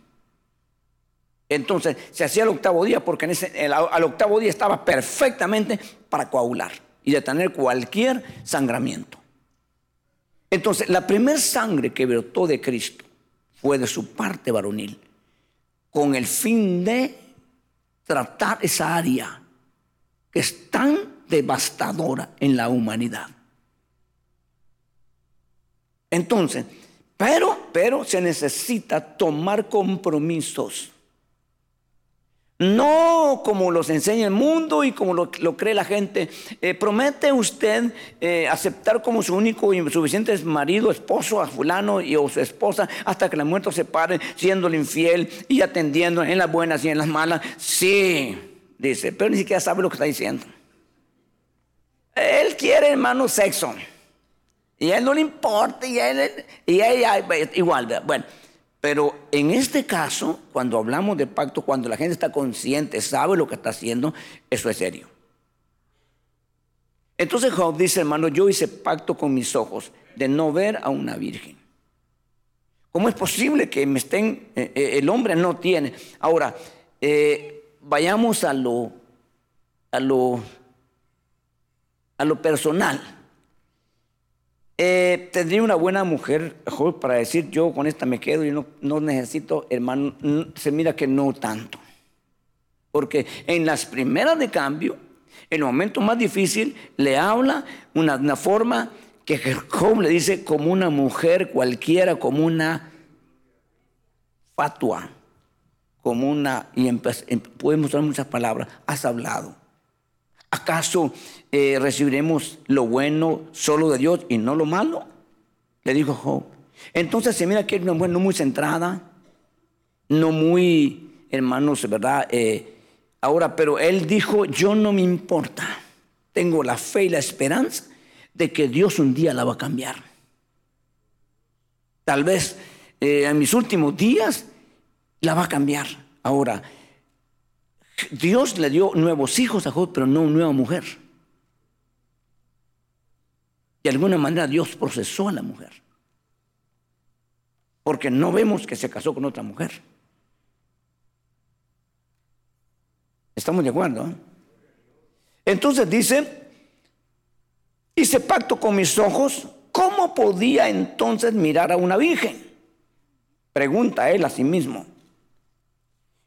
Entonces, se hacía el octavo día porque en ese, al octavo día estaba perfectamente para coagular y detener cualquier sangramiento. Entonces, la primera sangre que brotó de Cristo fue de su parte varonil, con el fin de tratar esa área que es tan devastadora en la humanidad. Entonces, pero, pero se necesita tomar compromisos. No como los enseña el mundo y como lo, cree la gente. Eh, ¿Promete usted eh, aceptar como su único y suficiente marido, esposo a fulano o su esposa hasta que la muerte se pare, siendo infiel y atendiendo en las buenas y en las malas? Sí, dice, pero ni siquiera sabe lo que está diciendo. Él quiere, hermano, sexo. Y a él no le importa, y a él, y a ella igual. Bueno. Pero en este caso, cuando hablamos de pacto, cuando la gente está consciente, sabe lo que está haciendo, eso es serio. Entonces Job dice, hermano, yo hice pacto con mis ojos de no ver a una virgen. ¿Cómo es posible que me estén, eh, eh, el hombre no tiene? Ahora, eh, vayamos a lo, a lo, a lo personal. Eh, tendría una buena mujer para decir yo con esta me quedo y no, no necesito, hermano, se mira que no tanto. Porque en las primeras de cambio, en el momento más difícil, le habla una, una forma que Job le dice como una mujer cualquiera, como una fatua, como una, y podemos usar muchas palabras, has hablado. ¿Acaso eh, recibiremos lo bueno solo de Dios y no lo malo? Le dijo Job. Entonces se mira que es una mujer no muy centrada, no muy, hermanos, ¿verdad? Eh, ahora, pero él dijo, yo no me importa, tengo la fe y la esperanza de que Dios un día la va a cambiar. Tal vez eh, en mis últimos días la va a cambiar. Ahora, Dios le dio nuevos hijos a Job, pero no una nueva mujer. De alguna manera Dios procesó a la mujer. Porque no vemos que se casó con otra mujer. ¿Estamos de acuerdo? Entonces dice, hice pacto con mis ojos, ¿cómo podía entonces mirar a una virgen? Pregunta él a sí mismo.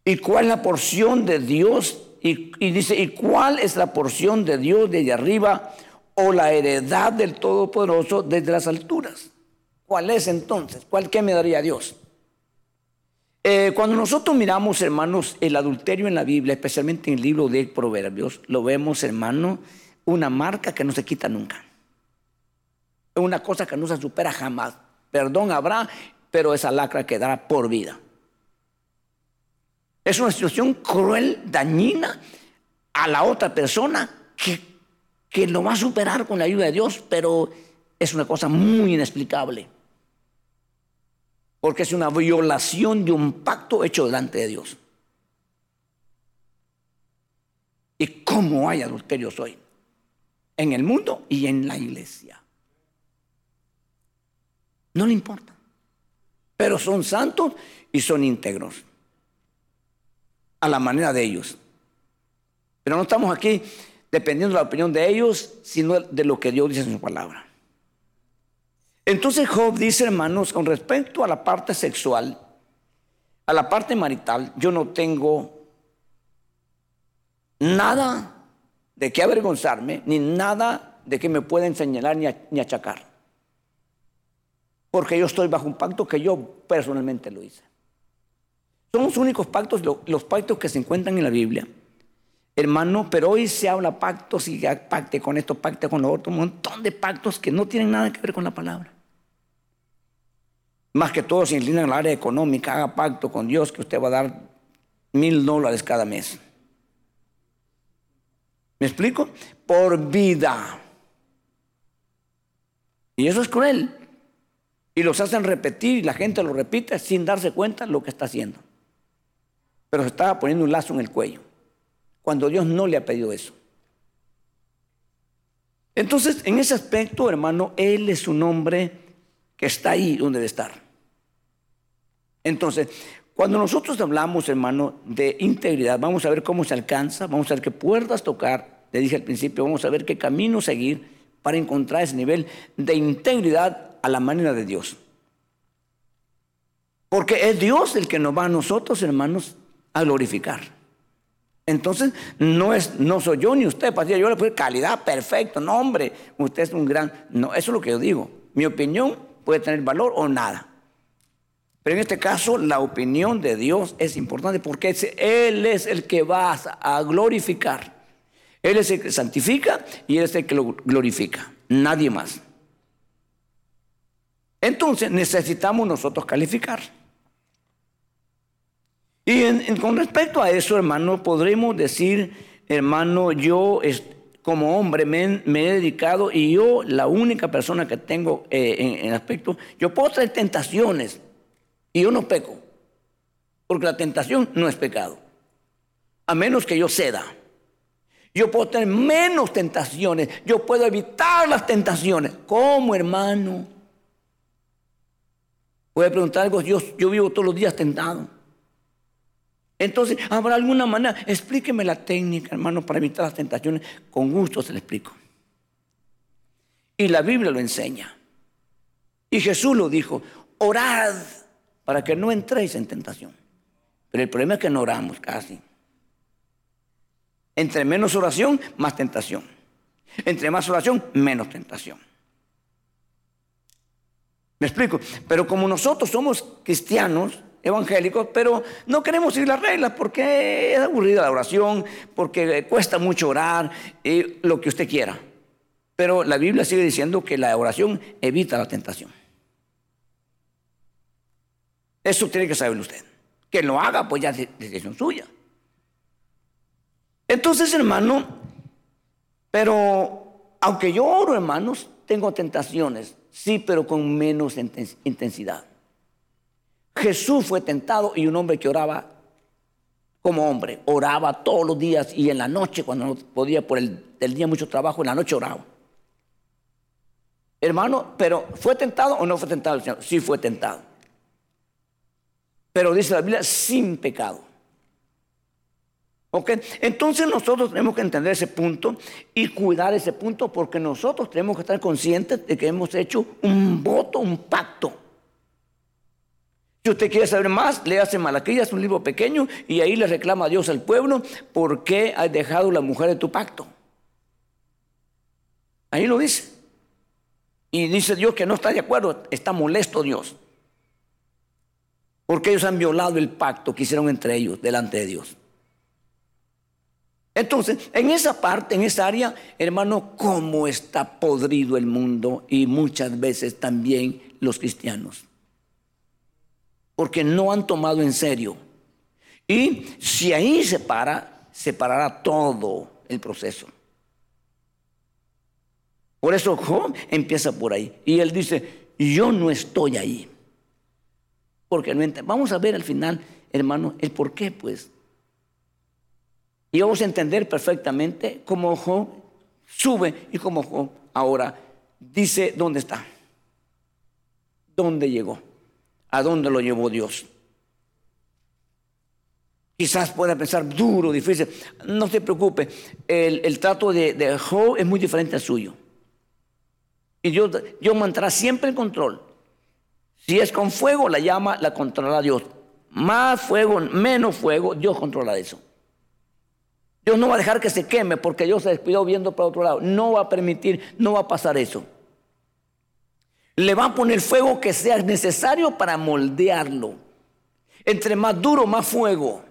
¿Y cuál es la porción de Dios? Y, dice, ¿y cuál es la porción de Dios desde arriba o la heredad del Todopoderoso desde las alturas? ¿Cuál es entonces? ¿Cuál qué me daría Dios? Eh, cuando nosotros miramos, hermanos, el adulterio en la Biblia, especialmente en el libro de Proverbios, lo vemos, hermano, una marca que no se quita nunca. Es una cosa que no se supera jamás. Perdón habrá, pero esa lacra quedará por vida. Es una situación cruel, dañina a la otra persona que, que lo va a superar con la ayuda de Dios, pero es una cosa muy inexplicable. Porque es una violación de un pacto hecho delante de Dios. ¿Y cómo hay adulterios hoy? En el mundo y en la iglesia. No le importa. Pero son santos y son íntegros a la manera de ellos. Pero no estamos aquí dependiendo de la opinión de ellos, sino de lo que Dios dice en su palabra. Entonces Job dice, hermanos, con respecto a la parte sexual, a la parte marital, yo no tengo nada de qué avergonzarme, ni nada de que me pueden señalar ni, ni achacar. Porque yo estoy bajo un pacto que yo personalmente lo hice. Son los únicos pactos, los pactos que se encuentran en la Biblia. Hermano, pero hoy se habla pactos y pacte con esto, pacte con lo otro, un montón de pactos que no tienen nada que ver con la palabra. Más que todo, si inclinan el área económica, haga pacto con Dios que usted va a dar mil dólares cada mes. ¿Me explico? Por vida. Y eso es cruel. Y los hacen repetir y la gente lo repite sin darse cuenta de lo que está haciendo pero se estaba poniendo un lazo en el cuello, cuando Dios no le ha pedido eso. Entonces, en ese aspecto, hermano, Él es un hombre que está ahí donde debe estar. Entonces, cuando nosotros hablamos, hermano, de integridad, vamos a ver cómo se alcanza, vamos a ver qué puertas tocar, le dije al principio, vamos a ver qué camino seguir para encontrar ese nivel de integridad a la manera de Dios. Porque es Dios el que nos va a nosotros, hermanos, a glorificar. Entonces, no, es, no soy yo ni usted, para yo le puedo calidad, perfecto, no hombre, usted es un gran, no, eso es lo que yo digo. Mi opinión puede tener valor o nada. Pero en este caso la opinión de Dios es importante porque Él es el que va a glorificar. Él es el que santifica y Él es el que lo glorifica. Nadie más. Entonces necesitamos nosotros calificar. Y con respecto a eso, hermano, podremos decir, hermano, yo como hombre me, he dedicado y yo, la única persona que tengo eh, en, aspecto, yo puedo traer tentaciones y yo no peco, porque la tentación no es pecado, a menos que yo ceda. Yo puedo tener menos tentaciones, yo puedo evitar las tentaciones. ¿Cómo, hermano? Puede preguntar algo, yo, yo vivo todos los días tentado. Entonces, ¿habrá alguna manera? Explíqueme la técnica, hermano, para evitar las tentaciones. Con gusto se le explico. Y la Biblia lo enseña. Y Jesús lo dijo, orad para que no entréis en tentación. Pero el problema es que no oramos casi. Entre menos oración, más tentación. Entre más oración, menos tentación. ¿Me explico? Pero como nosotros somos cristianos, evangélicos, pero no queremos seguir las reglas porque es aburrida la oración, porque cuesta mucho orar, y lo que usted quiera. Pero la Biblia sigue diciendo que la oración evita la tentación. Eso tiene que saberlo usted. Que lo haga, pues ya es decisión suya. Entonces, hermano, pero aunque yo oro, hermanos, tengo tentaciones, sí, pero con menos intensidad. Jesús fue tentado y un hombre que oraba como hombre, oraba todos los días y en la noche, cuando no podía por el, día mucho trabajo, en la noche oraba. Hermano, pero ¿fue tentado o no fue tentado el Señor? Sí fue tentado. Pero dice la Biblia, sin pecado. ¿Ok? Entonces nosotros tenemos que entender ese punto y cuidar ese punto porque nosotros tenemos que estar conscientes de que hemos hecho un voto, un pacto. Si usted quiere saber más, léase Malaquías, un libro pequeño, y ahí le reclama a Dios al pueblo, ¿por qué has dejado la mujer de tu pacto? Ahí lo dice. Y dice Dios que no está de acuerdo, está molesto Dios. Porque ellos han violado el pacto que hicieron entre ellos delante de Dios. Entonces, en esa parte, en esa área, hermano, cómo está podrido el mundo y muchas veces también los cristianos porque no han tomado en serio. Y si ahí se para, se parará todo el proceso. Por eso Job empieza por ahí. Y él dice, yo no estoy ahí. Porque no Vamos a ver al final, hermano, el por qué, pues. Y vamos a entender perfectamente cómo Job sube y cómo Job ahora dice dónde está, dónde llegó a dónde lo llevó Dios. Quizás pueda pensar duro, difícil. No se preocupe, el, trato de, de, es muy diferente al suyo. Y Dios, Dios mantendrá siempre el control. Si es con fuego, la llama la controlará Dios. Más fuego, menos fuego, Dios controla eso. Dios no va a dejar que se queme porque Dios se despidió viendo para otro lado. No va a permitir, no va a pasar eso le va a poner fuego que sea necesario para moldearlo. Entre más duro, más fuego.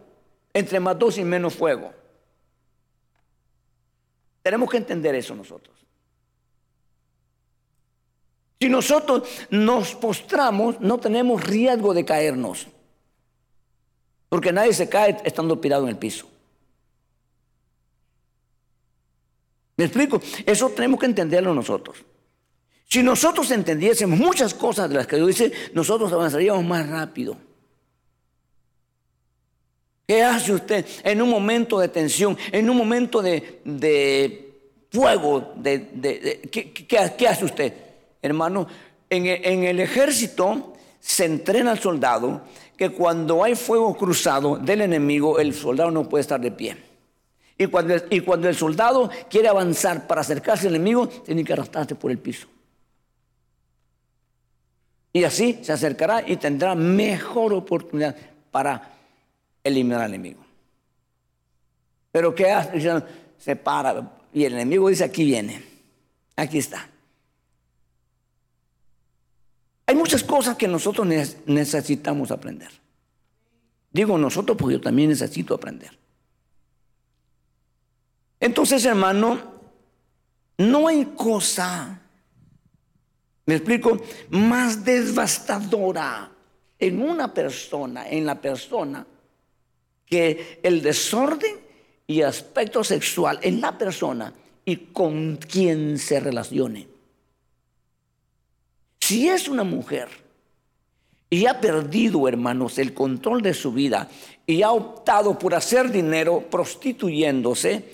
Entre más dosis, menos fuego. Tenemos que entender eso nosotros. Si nosotros nos postramos, no tenemos riesgo de caernos. Porque nadie se cae estando pirado en el piso. ¿Me explico? Eso tenemos que entenderlo nosotros. Si nosotros entendiésemos muchas cosas de las que Dios dice, nosotros avanzaríamos más rápido. ¿Qué hace usted en un momento de tensión, en un momento de, fuego? De, ¿qué, hace usted, hermano? En, en el ejército se entrena al soldado que cuando hay fuego cruzado del enemigo, el soldado no puede estar de pie. Y cuando, y cuando el soldado quiere avanzar para acercarse al enemigo, tiene que arrastrarse por el piso. Y así se acercará y tendrá mejor oportunidad para eliminar al enemigo. Pero ¿qué hace? Se para y el enemigo dice, aquí viene, aquí está. Hay muchas cosas que nosotros necesitamos aprender. Digo nosotros porque yo también necesito aprender. Entonces, hermano, no hay cosa, me explico, más devastadora en una persona, en la persona, que el desorden y aspecto sexual en la persona y con quien se relacione. Si es una mujer y ha perdido, hermanos, el control de su vida y ha optado por hacer dinero prostituyéndose,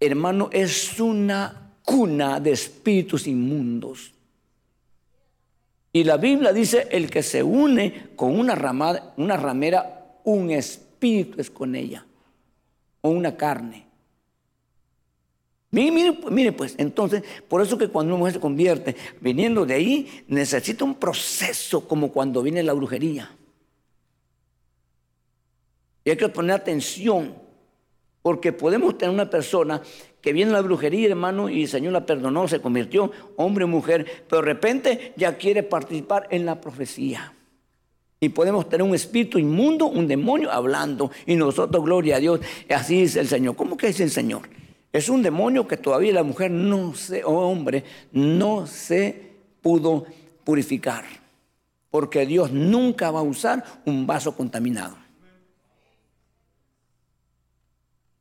hermano, es una cuna de espíritus inmundos. Y la Biblia dice, el que se une con una, ramada, una ramera, un espíritu es con ella, o una carne. Mire, mire, pues, entonces, por eso que cuando una mujer se convierte, viniendo de ahí, necesita un proceso como cuando viene la brujería. Y hay que poner atención, porque podemos tener una persona que viene la brujería, hermano, y el Señor la perdonó, se convirtió hombre o mujer, pero de repente ya quiere participar en la profecía. Y podemos tener un espíritu inmundo, un demonio hablando, y nosotros, gloria a Dios, así dice el Señor. ¿Cómo que dice el Señor? Es un demonio que todavía la mujer no se, o hombre, no se pudo purificar. Porque Dios nunca va a usar un vaso contaminado.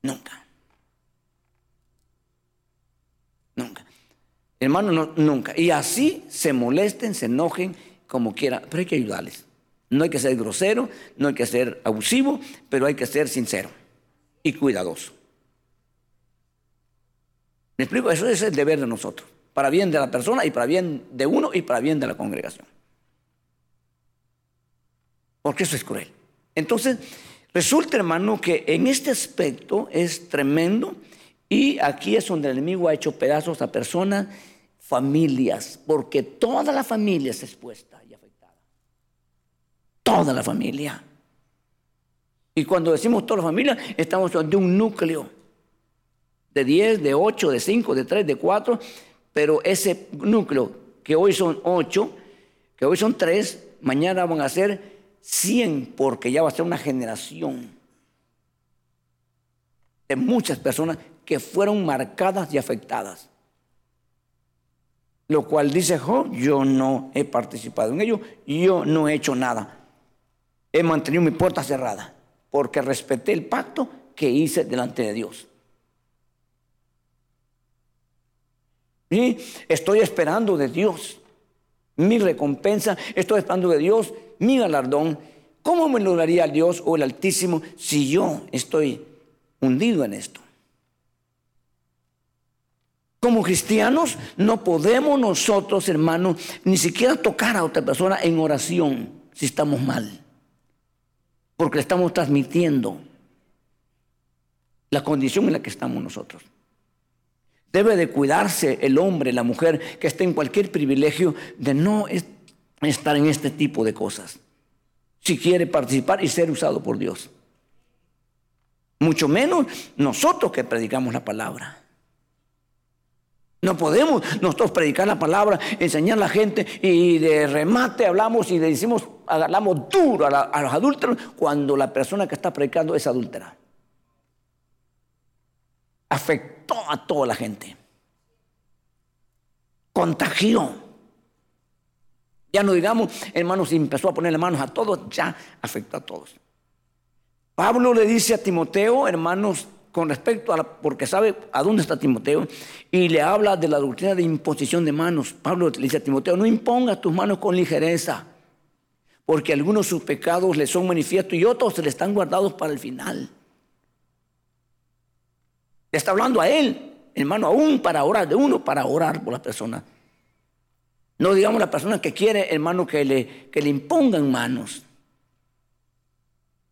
Nunca. Hermano, nunca. Y así se molesten, se enojen, como quiera, pero hay que ayudarles. No hay que ser grosero, no hay que ser abusivo, pero hay que ser sincero y cuidadoso. ¿Me explico? Eso es el deber de nosotros, para bien de la persona y para bien de uno y para bien de la congregación. Porque eso es cruel. Entonces, resulta, hermano, que en este aspecto es tremendo y aquí es donde el enemigo ha hecho pedazos a personas, familias, porque toda la familia es expuesta y afectada. Toda la familia. Y cuando decimos toda la familia, estamos de un núcleo de 10, de 8, de 5, de 3, de 4, pero ese núcleo que hoy son 8, que hoy son 3, mañana van a ser 100 porque ya va a ser una generación de muchas personas que fueron marcadas y afectadas. Lo cual dice Job, yo no he participado en ello, yo no he hecho nada. He mantenido mi puerta cerrada porque respeté el pacto que hice delante de Dios. Y estoy esperando de Dios mi recompensa, estoy esperando de Dios mi galardón. ¿Cómo me lo daría Dios o el Altísimo si yo estoy hundido en esto? Como cristianos no podemos nosotros, hermanos, ni siquiera tocar a otra persona en oración si estamos mal. Porque le estamos transmitiendo la condición en la que estamos nosotros. Debe de cuidarse el hombre, la mujer que esté en cualquier privilegio de no estar en este tipo de cosas. Si quiere participar y ser usado por Dios. Mucho menos nosotros que predicamos la palabra. No podemos nosotros predicar la palabra, enseñar a la gente y de remate hablamos y le decimos, hablamos duro a, los adúlteros cuando la persona que está predicando es adúltera. Afectó a toda la gente. Contagió. Ya no digamos, hermanos, empezó a ponerle manos a todos, ya afectó a todos. Pablo le dice a Timoteo, hermanos, con respecto a la, porque sabe a dónde está Timoteo, y le habla de la doctrina de imposición de manos. Pablo le dice a Timoteo, no impongas tus manos con ligereza, porque algunos sus pecados le son manifiestos y otros se le están guardados para el final. Le está hablando a él, hermano, aún para orar, de uno para orar por la persona. No digamos la persona que quiere, hermano, que le, que le impongan manos.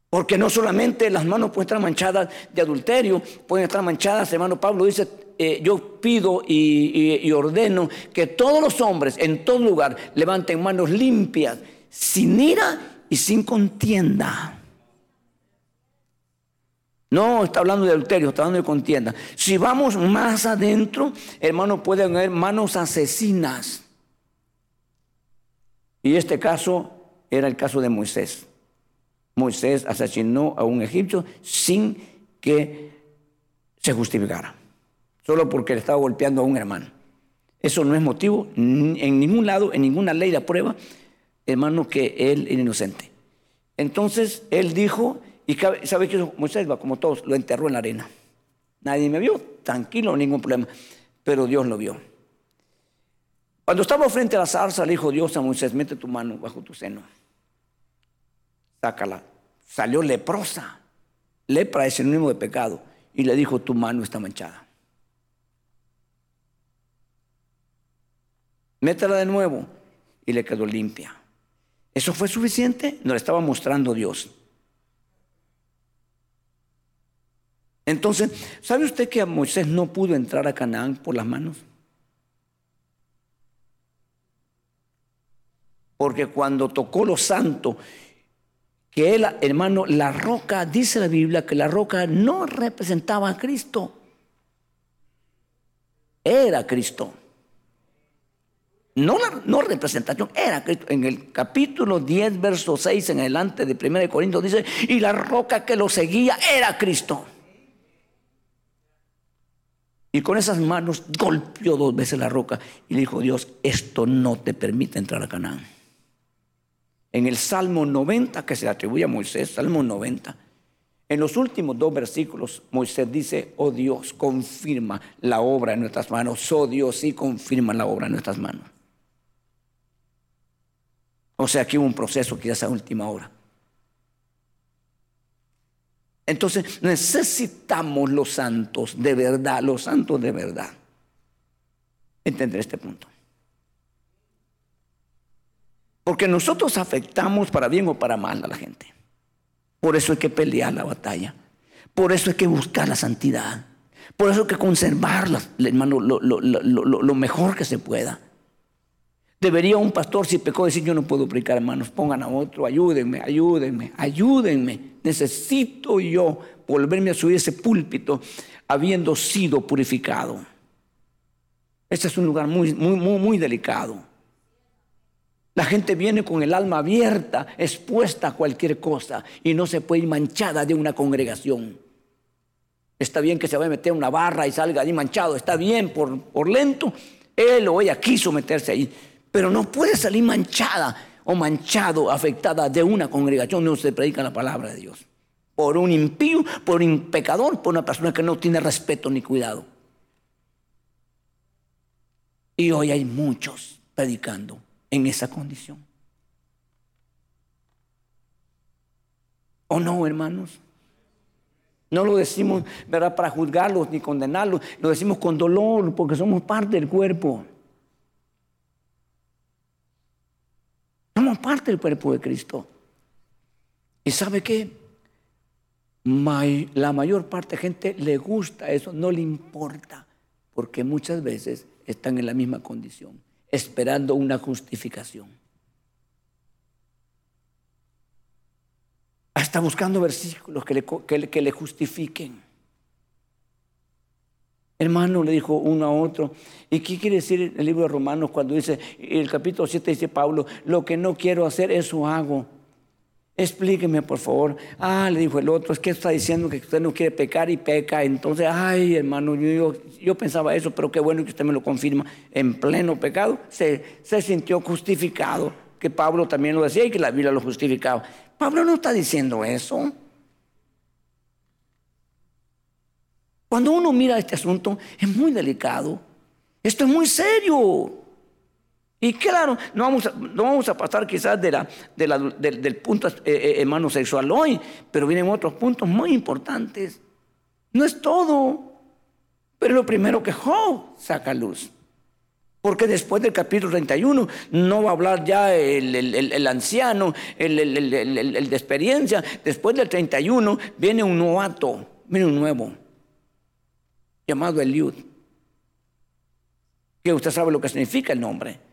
Porque no solamente las manos pueden estar manchadas de adulterio, pueden estar manchadas, hermano Pablo dice, eh, yo pido y, ordeno que todos los hombres en todo lugar levanten manos limpias, sin ira y sin contienda. No está hablando de adulterio, está hablando de contienda. Si vamos más adentro, hermano, pueden haber manos asesinas. Y este caso era el caso de Moisés. Moisés asesinó a un egipcio sin que se justificara, solo porque le estaba golpeando a un hermano. Eso no es motivo en ningún lado, en ninguna ley de prueba, hermano, que él era inocente. Entonces él dijo, y sabe que Moisés va como todos, lo enterró en la arena. Nadie me vio, tranquilo, ningún problema, pero Dios lo vio. Cuando estaba frente a la zarza, le dijo Dios a Moisés, mete tu mano bajo tu seno, sácala. Salió leprosa. Lepra es sinónimo de pecado. Y le dijo, tu mano está manchada. Métela de nuevo. Y le quedó limpia. ¿Eso fue suficiente? Nos lo estaba mostrando Dios. Entonces, ¿sabe usted que a Moisés no pudo entrar a Canaán por las manos? Porque cuando tocó lo santo, que él, hermano, la roca, dice la Biblia que la roca no representaba a Cristo, era Cristo. No, la, no representación, era Cristo. En el capítulo 10, verso 6 en adelante de 1 Corintios dice, y la roca que lo seguía era Cristo. Y con esas manos golpeó dos veces la roca y le dijo, Dios, esto no te permite entrar a Canaán. En el Salmo 90, que se atribuye a Moisés, Salmo 90, en los últimos dos versículos, Moisés dice, oh Dios, confirma la obra en nuestras manos. Oh Dios, sí confirma la obra en nuestras manos. O sea, aquí hubo un proceso quizás a última hora. Entonces necesitamos los santos de verdad, los santos de verdad. Entender este punto. Porque nosotros afectamos para bien o para mal a la gente. Por eso hay que pelear la batalla. Por eso hay que buscar la santidad. Por eso hay que conservarla, hermano, lo, lo mejor que se pueda. Debería un pastor, si pecó, decir, yo no puedo predicar, hermanos, pongan a otro, ayúdenme, ayúdenme, ayúdenme. Necesito yo volverme a subir ese púlpito habiendo sido purificado. Este es un lugar muy, muy, muy, muy delicado. La gente viene con el alma abierta, expuesta a cualquier cosa y no se puede ir manchada de una congregación. Está bien que se vaya a meter una barra y salga ahí manchado, está bien por, por lento. Él o ella quiso meterse ahí, pero no puede salir manchada o manchado, afectada de una congregación donde se predica la palabra de Dios. Por un impío, por un pecador, por una persona que no tiene respeto ni cuidado. Y hoy hay muchos predicando en esa condición. ¿O no, hermanos? No lo decimos, ¿verdad?, para juzgarlos ni condenarlos. Lo decimos con dolor porque somos parte del cuerpo. Somos parte del cuerpo de Cristo. ¿Y sabe qué? la mayor parte de gente le gusta eso, no le importa, porque muchas veces están en la misma condición, esperando una justificación. Hasta buscando versículos que le, que le justifiquen. Hermano, le dijo uno a otro. ¿Y qué quiere decir el libro de Romanos cuando dice, el capítulo 7 dice Pablo, lo que no quiero hacer, eso hago? Explíqueme, por favor. Ah, le dijo el otro, es que está diciendo que usted no quiere pecar y peca. Entonces, ay, hermano, yo, yo pensaba eso, pero qué bueno que usted me lo confirma. En pleno pecado se, se sintió justificado, que Pablo también lo decía y que la Biblia lo justificaba. Pablo no está diciendo eso. Cuando uno mira este asunto, es muy delicado. Esto es muy serio. Y claro, no vamos a, a pasar quizás del, punto eh, eh, hermano sexual hoy, pero vienen otros puntos muy importantes. No es todo, pero lo primero que Job saca luz. Porque después del capítulo 31 no va a hablar ya el, el anciano, el, de experiencia. Después del 31 viene un novato, viene un nuevo llamado Eliud, que usted sabe lo que significa el nombre.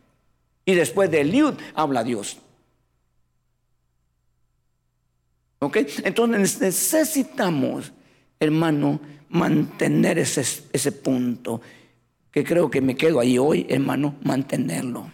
Y después de Eliud habla Dios. ¿Ok? Entonces necesitamos, hermano, mantener ese, ese punto, que creo que me quedo ahí hoy, hermano, mantenerlo.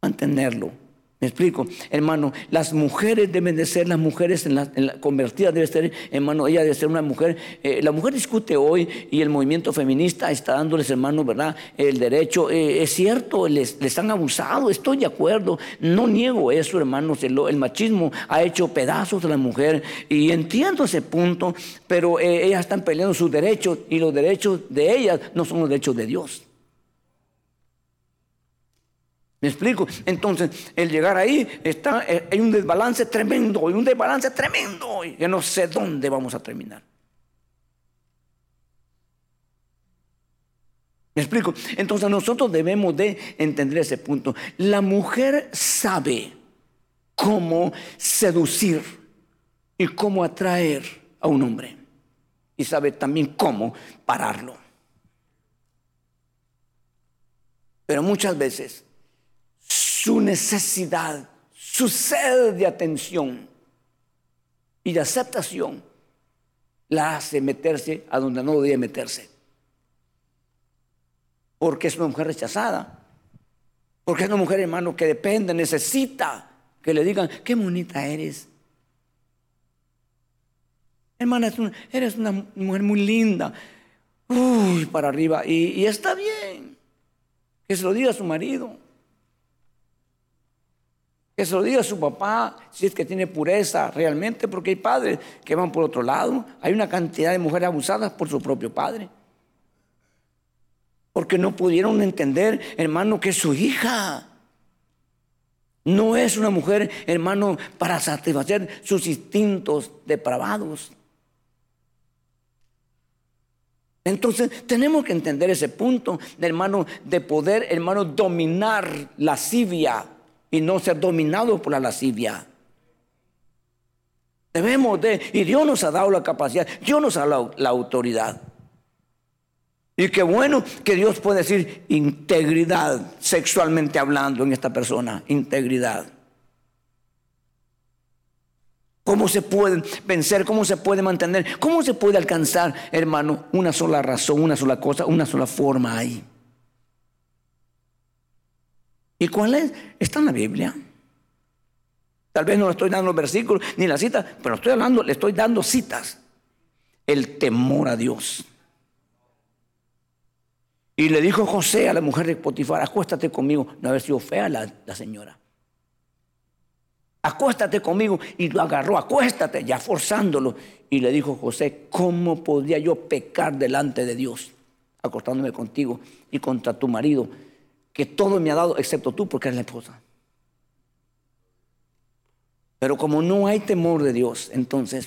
mantenerlo. Me explico, hermano, las mujeres deben de ser las mujeres en la, convertidas, debe ser, hermano, ella debe ser una mujer. Eh, la mujer discute hoy y el movimiento feminista está dándoles, hermano, ¿verdad? El derecho, eh, es cierto, les, les, han abusado, estoy de acuerdo, no niego eso, hermanos, el, el, machismo ha hecho pedazos a la mujer y entiendo ese punto, pero eh, ellas están peleando sus derechos y los derechos de ellas no son los derechos de Dios. ¿Me explico? Entonces, el llegar ahí está, eh, hay un desbalance tremendo, hay un desbalance tremendo, y no sé dónde vamos a terminar. ¿Me explico? Entonces nosotros debemos de entender ese punto. La mujer sabe cómo seducir y cómo atraer a un hombre. Y sabe también cómo pararlo. Pero muchas veces su necesidad, su sed de atención y de aceptación la hace meterse a donde no debía meterse. Porque es una mujer rechazada. Porque es una mujer, hermano, que depende, necesita que le digan, qué bonita eres. Hermana, eres una mujer muy linda. Uy, para arriba. Y, y está bien. Que se lo diga a su marido. Que se lo diga su papá si es que tiene pureza realmente, porque hay padres que van por otro lado. Hay una cantidad de mujeres abusadas por su propio padre. Porque no pudieron entender, hermano, que su hija no es una mujer, hermano, para satisfacer sus instintos depravados. Entonces tenemos que entender ese punto, hermano, de poder, hermano, dominar la lascivia y no ser dominado por la lascivia. Debemos de, y Dios nos ha dado la capacidad, Dios nos ha dado la autoridad. Y qué bueno que Dios puede decir integridad, sexualmente hablando en esta persona, integridad. ¿Cómo se puede vencer? ¿Cómo se puede mantener? ¿Cómo se puede alcanzar, hermano, una sola razón, una sola cosa, una sola forma ahí? ¿Y cuál es? Está en la Biblia. Tal vez no le estoy dando versículos ni la cita, pero estoy hablando, le estoy dando citas. El temor a Dios. Y le dijo José a la mujer de Potifar, acuéstate conmigo. No haber sido fea la, la señora. Acuéstate conmigo. Y lo agarró, acuéstate, ya forzándolo. Y le dijo José, ¿cómo podría yo pecar delante de Dios? Acostándome contigo y contra tu marido que todo me ha dado excepto tú porque eres la esposa. Pero como no hay temor de Dios, entonces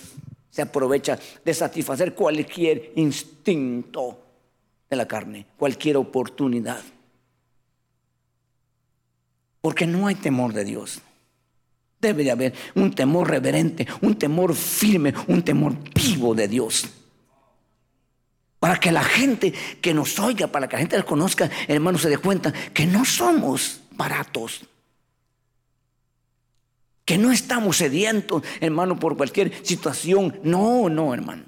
se aprovecha de satisfacer cualquier instinto de la carne, cualquier oportunidad. Porque no hay temor de Dios. Debe de haber un temor reverente, un temor firme, un temor vivo de Dios para que la gente que nos oiga, para que la gente nos conozca, hermano, se dé cuenta que no somos baratos. Que no estamos sedientos, hermano, por cualquier situación. No, no, hermano.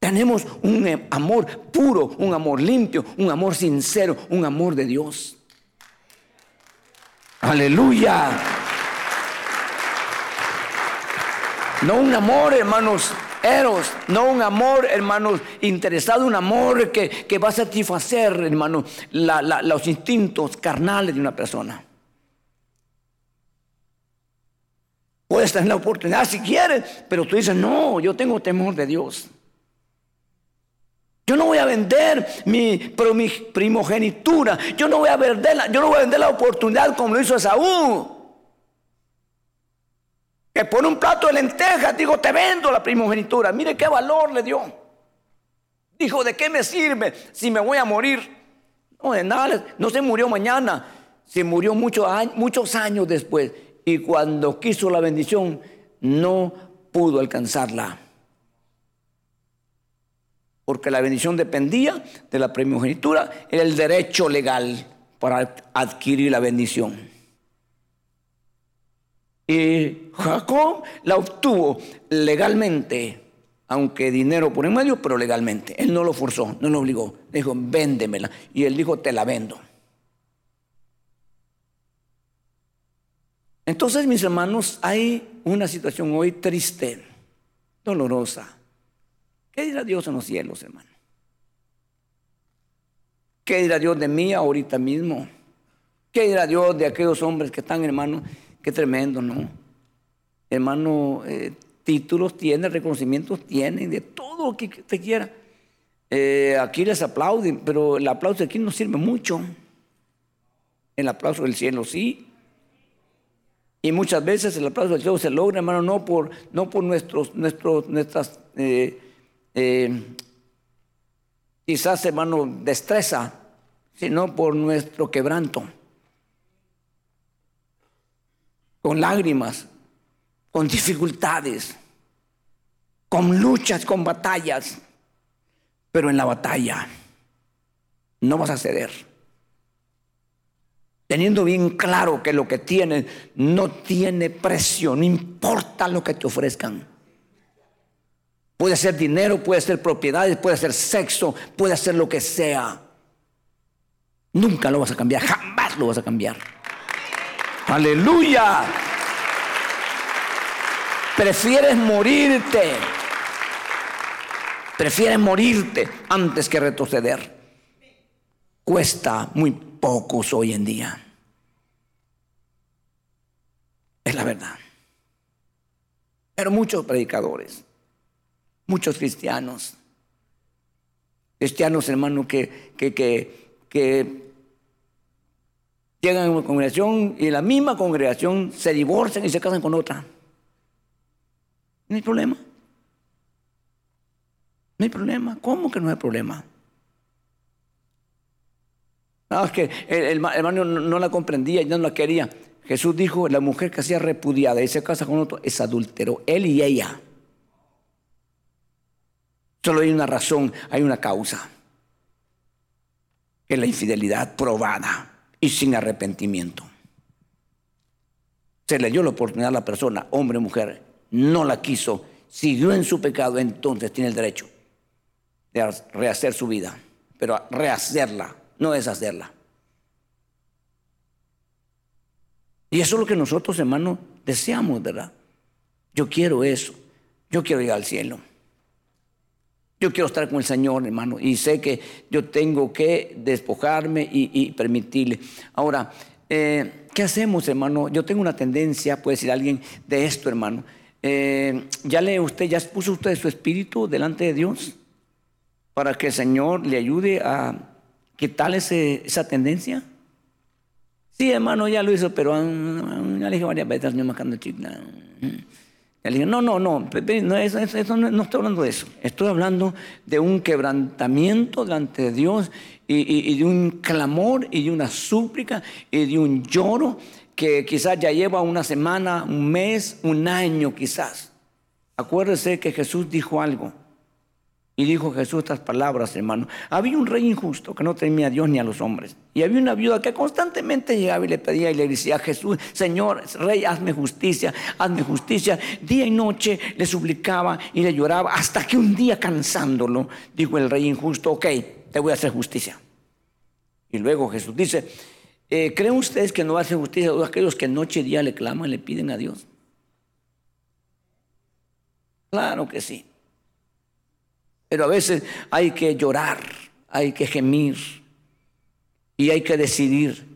Tenemos un eh, amor puro, un amor limpio, un amor sincero, un amor de Dios. Aleluya. No un amor, hermanos, eros, no un amor, hermanos, interesado, un amor que, va a satisfacer, hermano, los instintos carnales de una persona. Puedes tener la oportunidad si quieres, pero tú dices, no, yo tengo temor de Dios. Yo no voy a vender mi, primogenitura. Yo no voy a yo no voy a vender la oportunidad como lo hizo Saúl que por un plato de lentejas, digo, te vendo la primogenitura. Mire qué valor le dio. Dijo, ¿de qué me sirve si me voy a morir? No, de nada, no se murió mañana, se murió muchos años, muchos años después. Y cuando quiso la bendición, no pudo alcanzarla. Porque la bendición dependía de la primogenitura, el derecho legal para adquirir la bendición. Y Jacob la obtuvo legalmente, aunque dinero por en medio, pero legalmente. Él no lo forzó, no lo obligó. Le dijo, véndemela. Y él dijo, te la vendo. Entonces, mis hermanos, hay una situación hoy triste, dolorosa. ¿Qué dirá Dios en los cielos, hermano? ¿Qué dirá Dios de mí ahorita mismo? ¿Qué dirá Dios de aquellos hombres que están, hermano? Qué tremendo, ¿no? Hermano, eh, títulos tienen, reconocimientos tienen, de todo lo que te quiera. Eh, aquí les aplauden, pero el aplauso aquí no sirve mucho. El aplauso del cielo sí. Y muchas veces el aplauso del cielo se logra, hermano, no por, no por nuestros, nuestros, nuestras, eh, quizás, hermano, destreza, sino por nuestro quebranto con lágrimas, con dificultades, con luchas, con batallas. Pero en la batalla no vas a ceder. Teniendo bien claro que lo que tienes no tiene precio, no importa lo que te ofrezcan. Puede ser dinero, puede ser propiedades, puede ser sexo, puede ser lo que sea. Nunca lo vas a cambiar, jamás lo vas a cambiar. Aleluya. Prefieres morirte. Prefieres morirte antes que retroceder. Cuesta muy pocos hoy en día. Es la verdad. Pero muchos predicadores, muchos cristianos, cristianos hermanos que, que, que, que llegan a una congregación y en la misma congregación se divorcian y se casan con otra. No hay problema. No hay problema. ¿Cómo que no hay problema? Ah, es que el, hermano no, la comprendía y no la quería. Jesús dijo, la mujer que hacía repudiada y se casa con otro es adúltero, él y ella. Solo hay una razón, hay una causa. Es la infidelidad probada y sin arrepentimiento. Se le dio la oportunidad a la persona, hombre o mujer, no la quiso, siguió en su pecado, entonces tiene el derecho de rehacer su vida, pero rehacerla, no deshacerla. Y eso es lo que nosotros, hermanos, deseamos, ¿verdad? Yo quiero eso. Yo quiero ir al cielo. Yo quiero estar con el Señor, hermano, y sé que yo tengo que despojarme y, permitirle. Ahora, eh, ¿qué hacemos, hermano? Yo tengo una tendencia, puede decir alguien, de esto, hermano. Eh, ¿Ya lee usted, ya puso usted su espíritu delante de Dios para que el Señor le ayude a quitarle esa tendencia? Sí, hermano, ya lo hizo, pero ya le dije varias veces, señor Macando Chicla no, no, no, no, eso, no, estoy hablando de eso. Estoy hablando de un quebrantamiento delante de Dios y, de un clamor y de una súplica y de un lloro que quizás ya lleva una semana, un mes, un año quizás. Acuérdese que Jesús dijo algo. Y dijo Jesús estas palabras, hermano. Había un rey injusto que no temía a Dios ni a los hombres. Y había una viuda que constantemente llegaba y le pedía y le decía a Jesús, Señor, rey, hazme justicia, hazme justicia. Día y noche le suplicaba y le lloraba hasta que un día cansándolo, dijo el rey injusto, ok, te voy a hacer justicia. Y luego Jesús dice, eh, ¿creen ustedes que no hacen justicia a aquellos que noche y día le claman, le piden a Dios? Claro que sí. Pero a veces hay que llorar, hay que gemir y hay que decidir.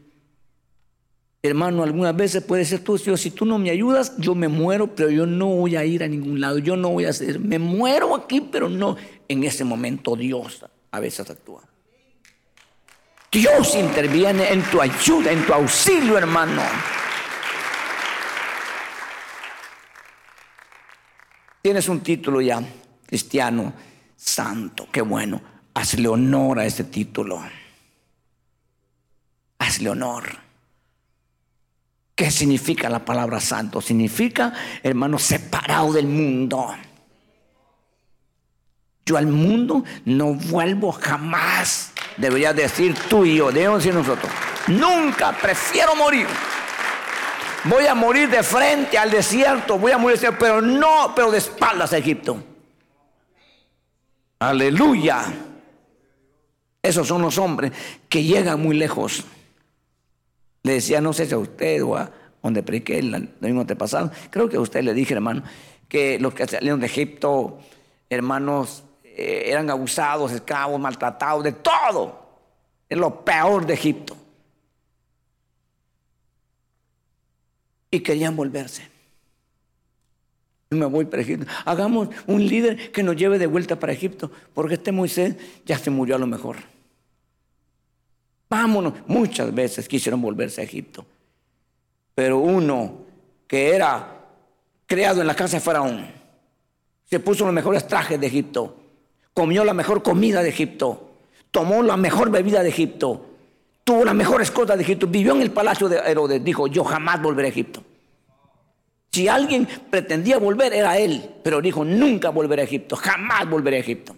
Hermano, algunas veces puede ser tú, si tú no me ayudas, yo me muero, pero yo no voy a ir a ningún lado, yo no voy a hacer, me muero aquí, pero no. En ese momento Dios a veces actúa. Dios interviene en tu ayuda, en tu auxilio, hermano. Tienes un título ya, cristiano santo. Qué bueno. Hazle honor a ese título. Hazle honor. ¿Qué significa la palabra santo? Significa, hermano, separado del mundo. Yo al mundo no vuelvo jamás. Debería decir tú y yo, debemos decir nosotros. Nunca, prefiero morir. Voy a morir de frente al desierto, voy a morir, pero no, pero de espaldas a Egipto. Aleluya. Esos son los hombres que llegan muy lejos. Le decía, no sé si a usted o a, donde prediqué el domingo pasado, creo que a usted le dije, hermano, que los que salieron de Egipto, hermanos, eh, eran abusados, esclavos, maltratados, de todo. Es lo peor de Egipto. Y querían volverse. Me voy para Egipto. Hagamos un líder que nos lleve de vuelta para Egipto, porque este Moisés ya se murió a lo mejor. Vámonos. Muchas veces quisieron volverse a Egipto. Pero uno que era creado en la casa de Faraón, se puso los mejores trajes de Egipto, comió la mejor comida de Egipto, tomó la mejor bebida de Egipto, tuvo las mejores cosas de Egipto, vivió en el palacio de Herodes, dijo, yo jamás volveré a Egipto. Si alguien pretendía volver era él, pero dijo, nunca volveré a Egipto, jamás volveré a Egipto.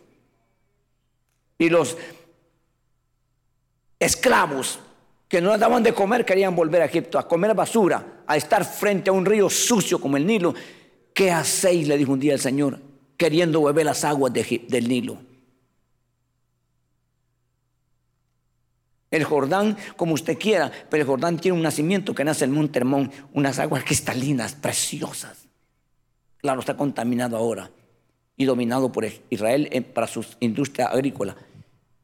Y los esclavos que no daban de comer querían volver a Egipto, a comer basura, a estar frente a un río sucio como el Nilo. ¿Qué hacéis? le dijo un día el Señor, queriendo beber las aguas del Nilo. El Jordán, como usted quiera, pero el Jordán tiene un nacimiento que nace en Monte Hermón, unas aguas cristalinas, preciosas. Claro, está contaminado ahora y dominado por Israel para su industria agrícola,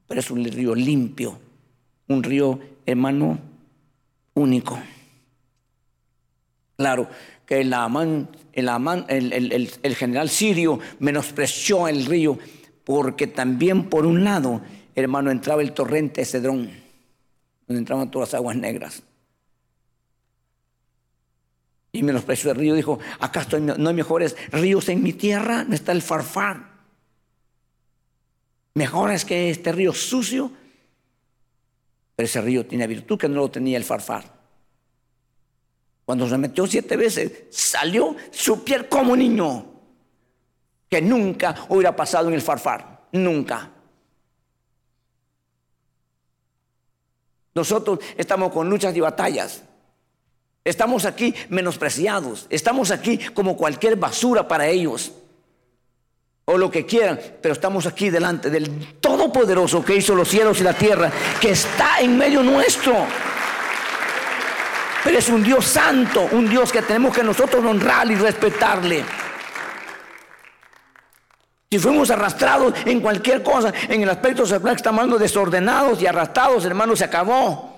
pero es un río limpio, un río, hermano, único. Claro, que el, el, el, general sirio menospreció el río porque también por un lado, hermano, entraba el torrente de Cedrón, donde entraban todas las aguas negras. Y menospreció el río, dijo, acá no hay mejores ríos en mi tierra, no está el farfar. Mejor es que este río sucio, pero ese río tiene virtud que no lo tenía el farfar. Cuando se metió siete veces, salió su piel como niño, que nunca hubiera pasado en el farfar, nunca. Nosotros estamos con luchas y batallas. Estamos aquí menospreciados. Estamos aquí como cualquier basura para ellos. O lo que quieran. Pero estamos aquí delante del Todopoderoso que hizo los cielos y la tierra. Que está en medio nuestro. Pero es un Dios santo, un Dios que tenemos que nosotros honrar y respetarle. Si fuimos arrastrados en cualquier cosa, en el aspecto sexual que estamos desordenados y arrastrados, hermano, se acabó.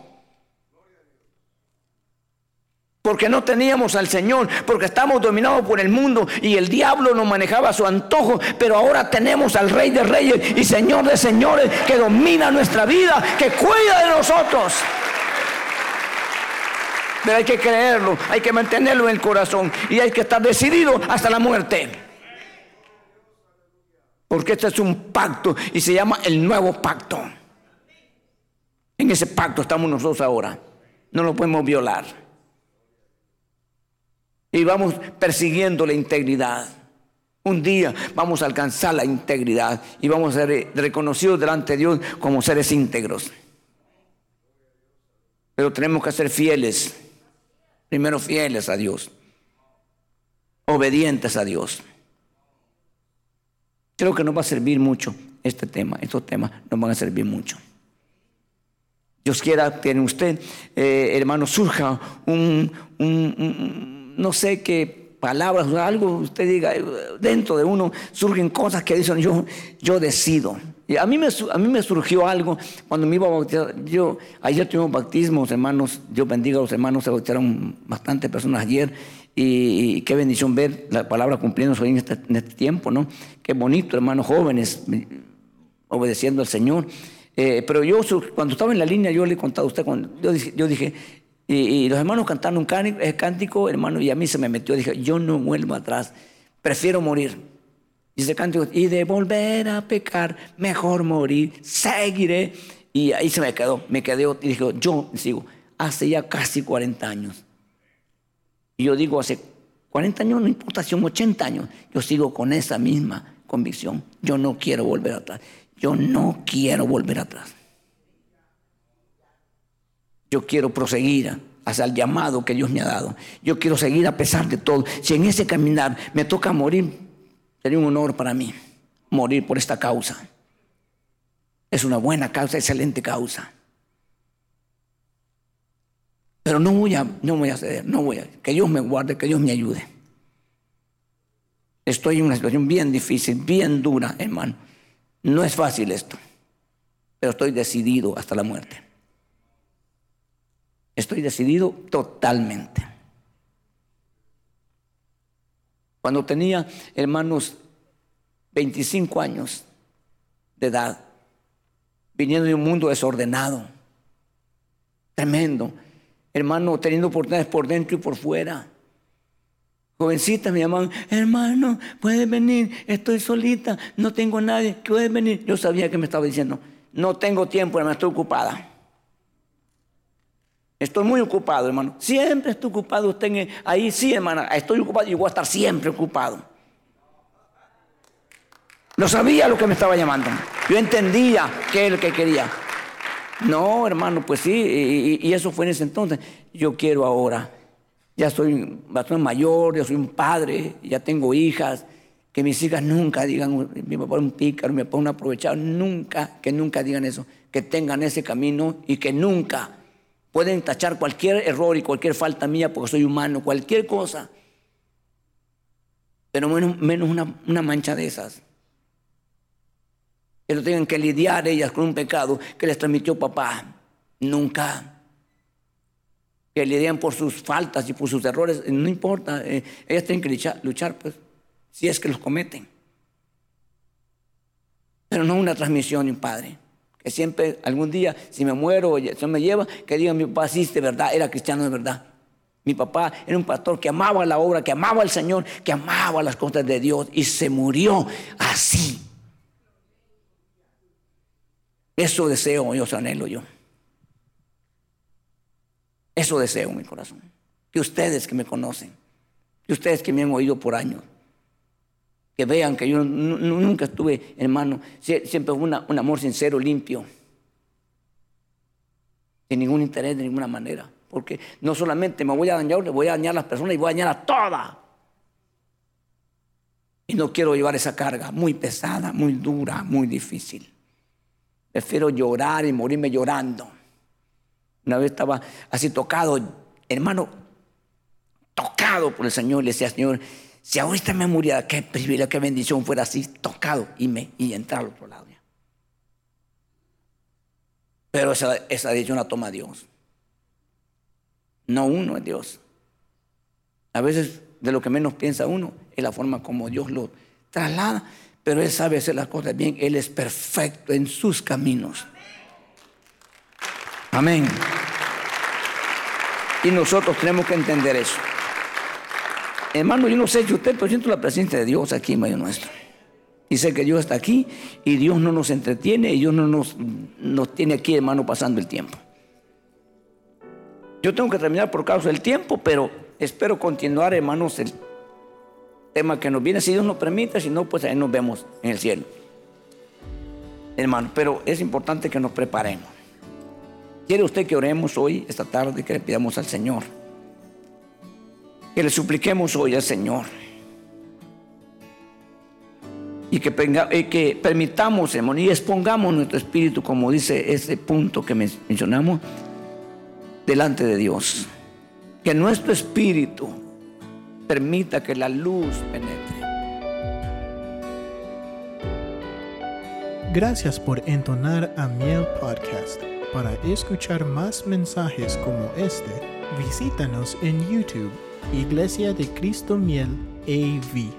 Porque no teníamos al Señor, porque estamos dominados por el mundo y el diablo nos manejaba a su antojo, pero ahora tenemos al Rey de Reyes y Señor de Señores que domina nuestra vida, que cuida de nosotros. Pero hay que creerlo, hay que mantenerlo en el corazón y hay que estar decidido hasta la muerte. Porque este es un pacto y se llama el nuevo pacto. En ese pacto estamos nosotros ahora. No lo podemos violar. Y vamos persiguiendo la integridad. Un día vamos a alcanzar la integridad y vamos a ser reconocidos delante de Dios como seres íntegros. Pero tenemos que ser fieles Primero fieles a Dios, obedientes a Dios. Creo que nos va a servir mucho este tema, estos temas nos van a servir mucho. Dios quiera que en usted, eh, hermano, surja un, no sé qué palabras, algo usted diga, dentro de uno surgen cosas que dicen yo, yo decido. Y a mí, me, a mí me surgió algo cuando me iba a bautizar. Yo, ayer tuvimos bautismos, hermanos. Dios bendiga a los hermanos. Se bautizaron bastantes personas ayer. Y, qué bendición ver la palabra cumpliéndose en este, en este tiempo, ¿no? Qué bonito, hermanos jóvenes, obedeciendo al Señor. Eh, pero yo, cuando estaba en la línea, yo le he contado a usted, cuando yo dije, yo dije y, los hermanos cantaron un cántico, hermano, y a mí se me metió. Dije, yo no vuelvo atrás, prefiero morir. Dice cántico, y de volver a pecar, mejor morir, seguiré. Y ahí se me quedó, me quedé y dije, yo sigo, hace ya casi 40 años. Y yo digo, hace 40 años, no importa son 80 años, yo sigo con esa misma convicción. Yo no quiero volver atrás. Yo no quiero volver atrás. Yo quiero proseguir hacia el llamado que Dios me ha dado. Yo quiero seguir a pesar de todo. Si en ese caminar me toca morir, Sería un honor para mí morir por esta causa. Es una buena causa, excelente causa. Pero no voy a, no voy a ceder, no voy a. Que Dios me guarde, que Dios me ayude. Estoy en una situación bien difícil, bien dura, hermano. No es fácil esto, pero estoy decidido hasta la muerte. Estoy decidido totalmente. Cuando tenía, hermanos, 25 años de edad, viniendo de un mundo desordenado, tremendo, hermano, teniendo oportunidades por dentro y por fuera. Jovencita me llamaban, hermano, puedes venir, estoy solita, no tengo nadie, puedes venir. Yo sabía que me estaba diciendo, no tengo tiempo, hermano, estoy ocupada. Estoy muy ocupado, hermano. Siempre estoy ocupado. Usted ahí sí, hermana. Estoy ocupado y voy a estar siempre ocupado. No sabía lo que me estaba llamando. Yo entendía que es lo que quería. No, hermano, pues sí. Y, eso fue en ese entonces. Yo quiero ahora. Ya soy bastante mayor, ya soy un padre, ya tengo hijas. Que mis hijas nunca digan, mi papá un pícaro, mi papá un aprovechado. Nunca, que nunca digan eso. Que tengan ese camino y que nunca Pueden tachar cualquier error y cualquier falta mía porque soy humano, cualquier cosa. Pero menos, una, mancha de esas. No tengan que lidiar ellas con un pecado que les transmitió papá. Nunca. Que lidian por sus faltas y por sus errores. No importa. Eh, ellas tienen que luchar, luchar, pues, si es que los cometen. Pero no una transmisión de un padre que siempre algún día, si me muero o se me lleva, que diga mi papá sí de verdad, era cristiano de verdad. Mi papá era un pastor que amaba la obra, que amaba al Señor, que amaba las cosas de Dios y se murió así. Eso deseo, yo anhelo yo. Eso deseo mi corazón. Que ustedes que me conocen, que ustedes que me han oído por años, que vean que yo nunca estuve, hermano, siempre un amor sincero, limpio, sin ningún interés de ninguna manera. Porque no solamente me voy a dañar, le voy a dañar a las personas y voy a dañar a todas. Y no quiero llevar esa carga muy pesada, muy dura, muy difícil. Prefiero llorar y morirme llorando. Una vez estaba así tocado, hermano, tocado por el Señor. Le decía, Señor, si ahorita me muriera, qué privilegio, qué bendición fuera así, tocado y, me, y entrar al otro lado. Pero esa, esa decisión la toma Dios. No uno es Dios. A veces de lo que menos piensa uno es la forma como Dios lo traslada, pero Él sabe hacer las cosas bien. Él es perfecto en sus caminos. Amén. Y nosotros tenemos que entender eso. Hermano, yo no sé si usted, pero siento la presencia de Dios aquí en medio nuestro. Y sé que Dios está aquí y Dios no nos entretiene y Dios no nos, nos tiene aquí, hermano, pasando el tiempo. Yo tengo que terminar por causa del tiempo, pero espero continuar, hermanos, el tema que nos viene. Si Dios nos permite, si no, pues ahí nos vemos en el cielo. Hermano, pero es importante que nos preparemos. ¿Quiere usted que oremos hoy, esta tarde, que le pidamos al Señor? que le supliquemos hoy al Señor. Y que, que permitamos, hermano, y expongamos nuestro espíritu, como dice ese punto que mencionamos, delante de Dios. Que nuestro espíritu permita que la luz penetre. Gracias por entonar a Miel Podcast. Para escuchar más mensajes como este, visítanos en YouTube Iglesia de Cristo Miel AV.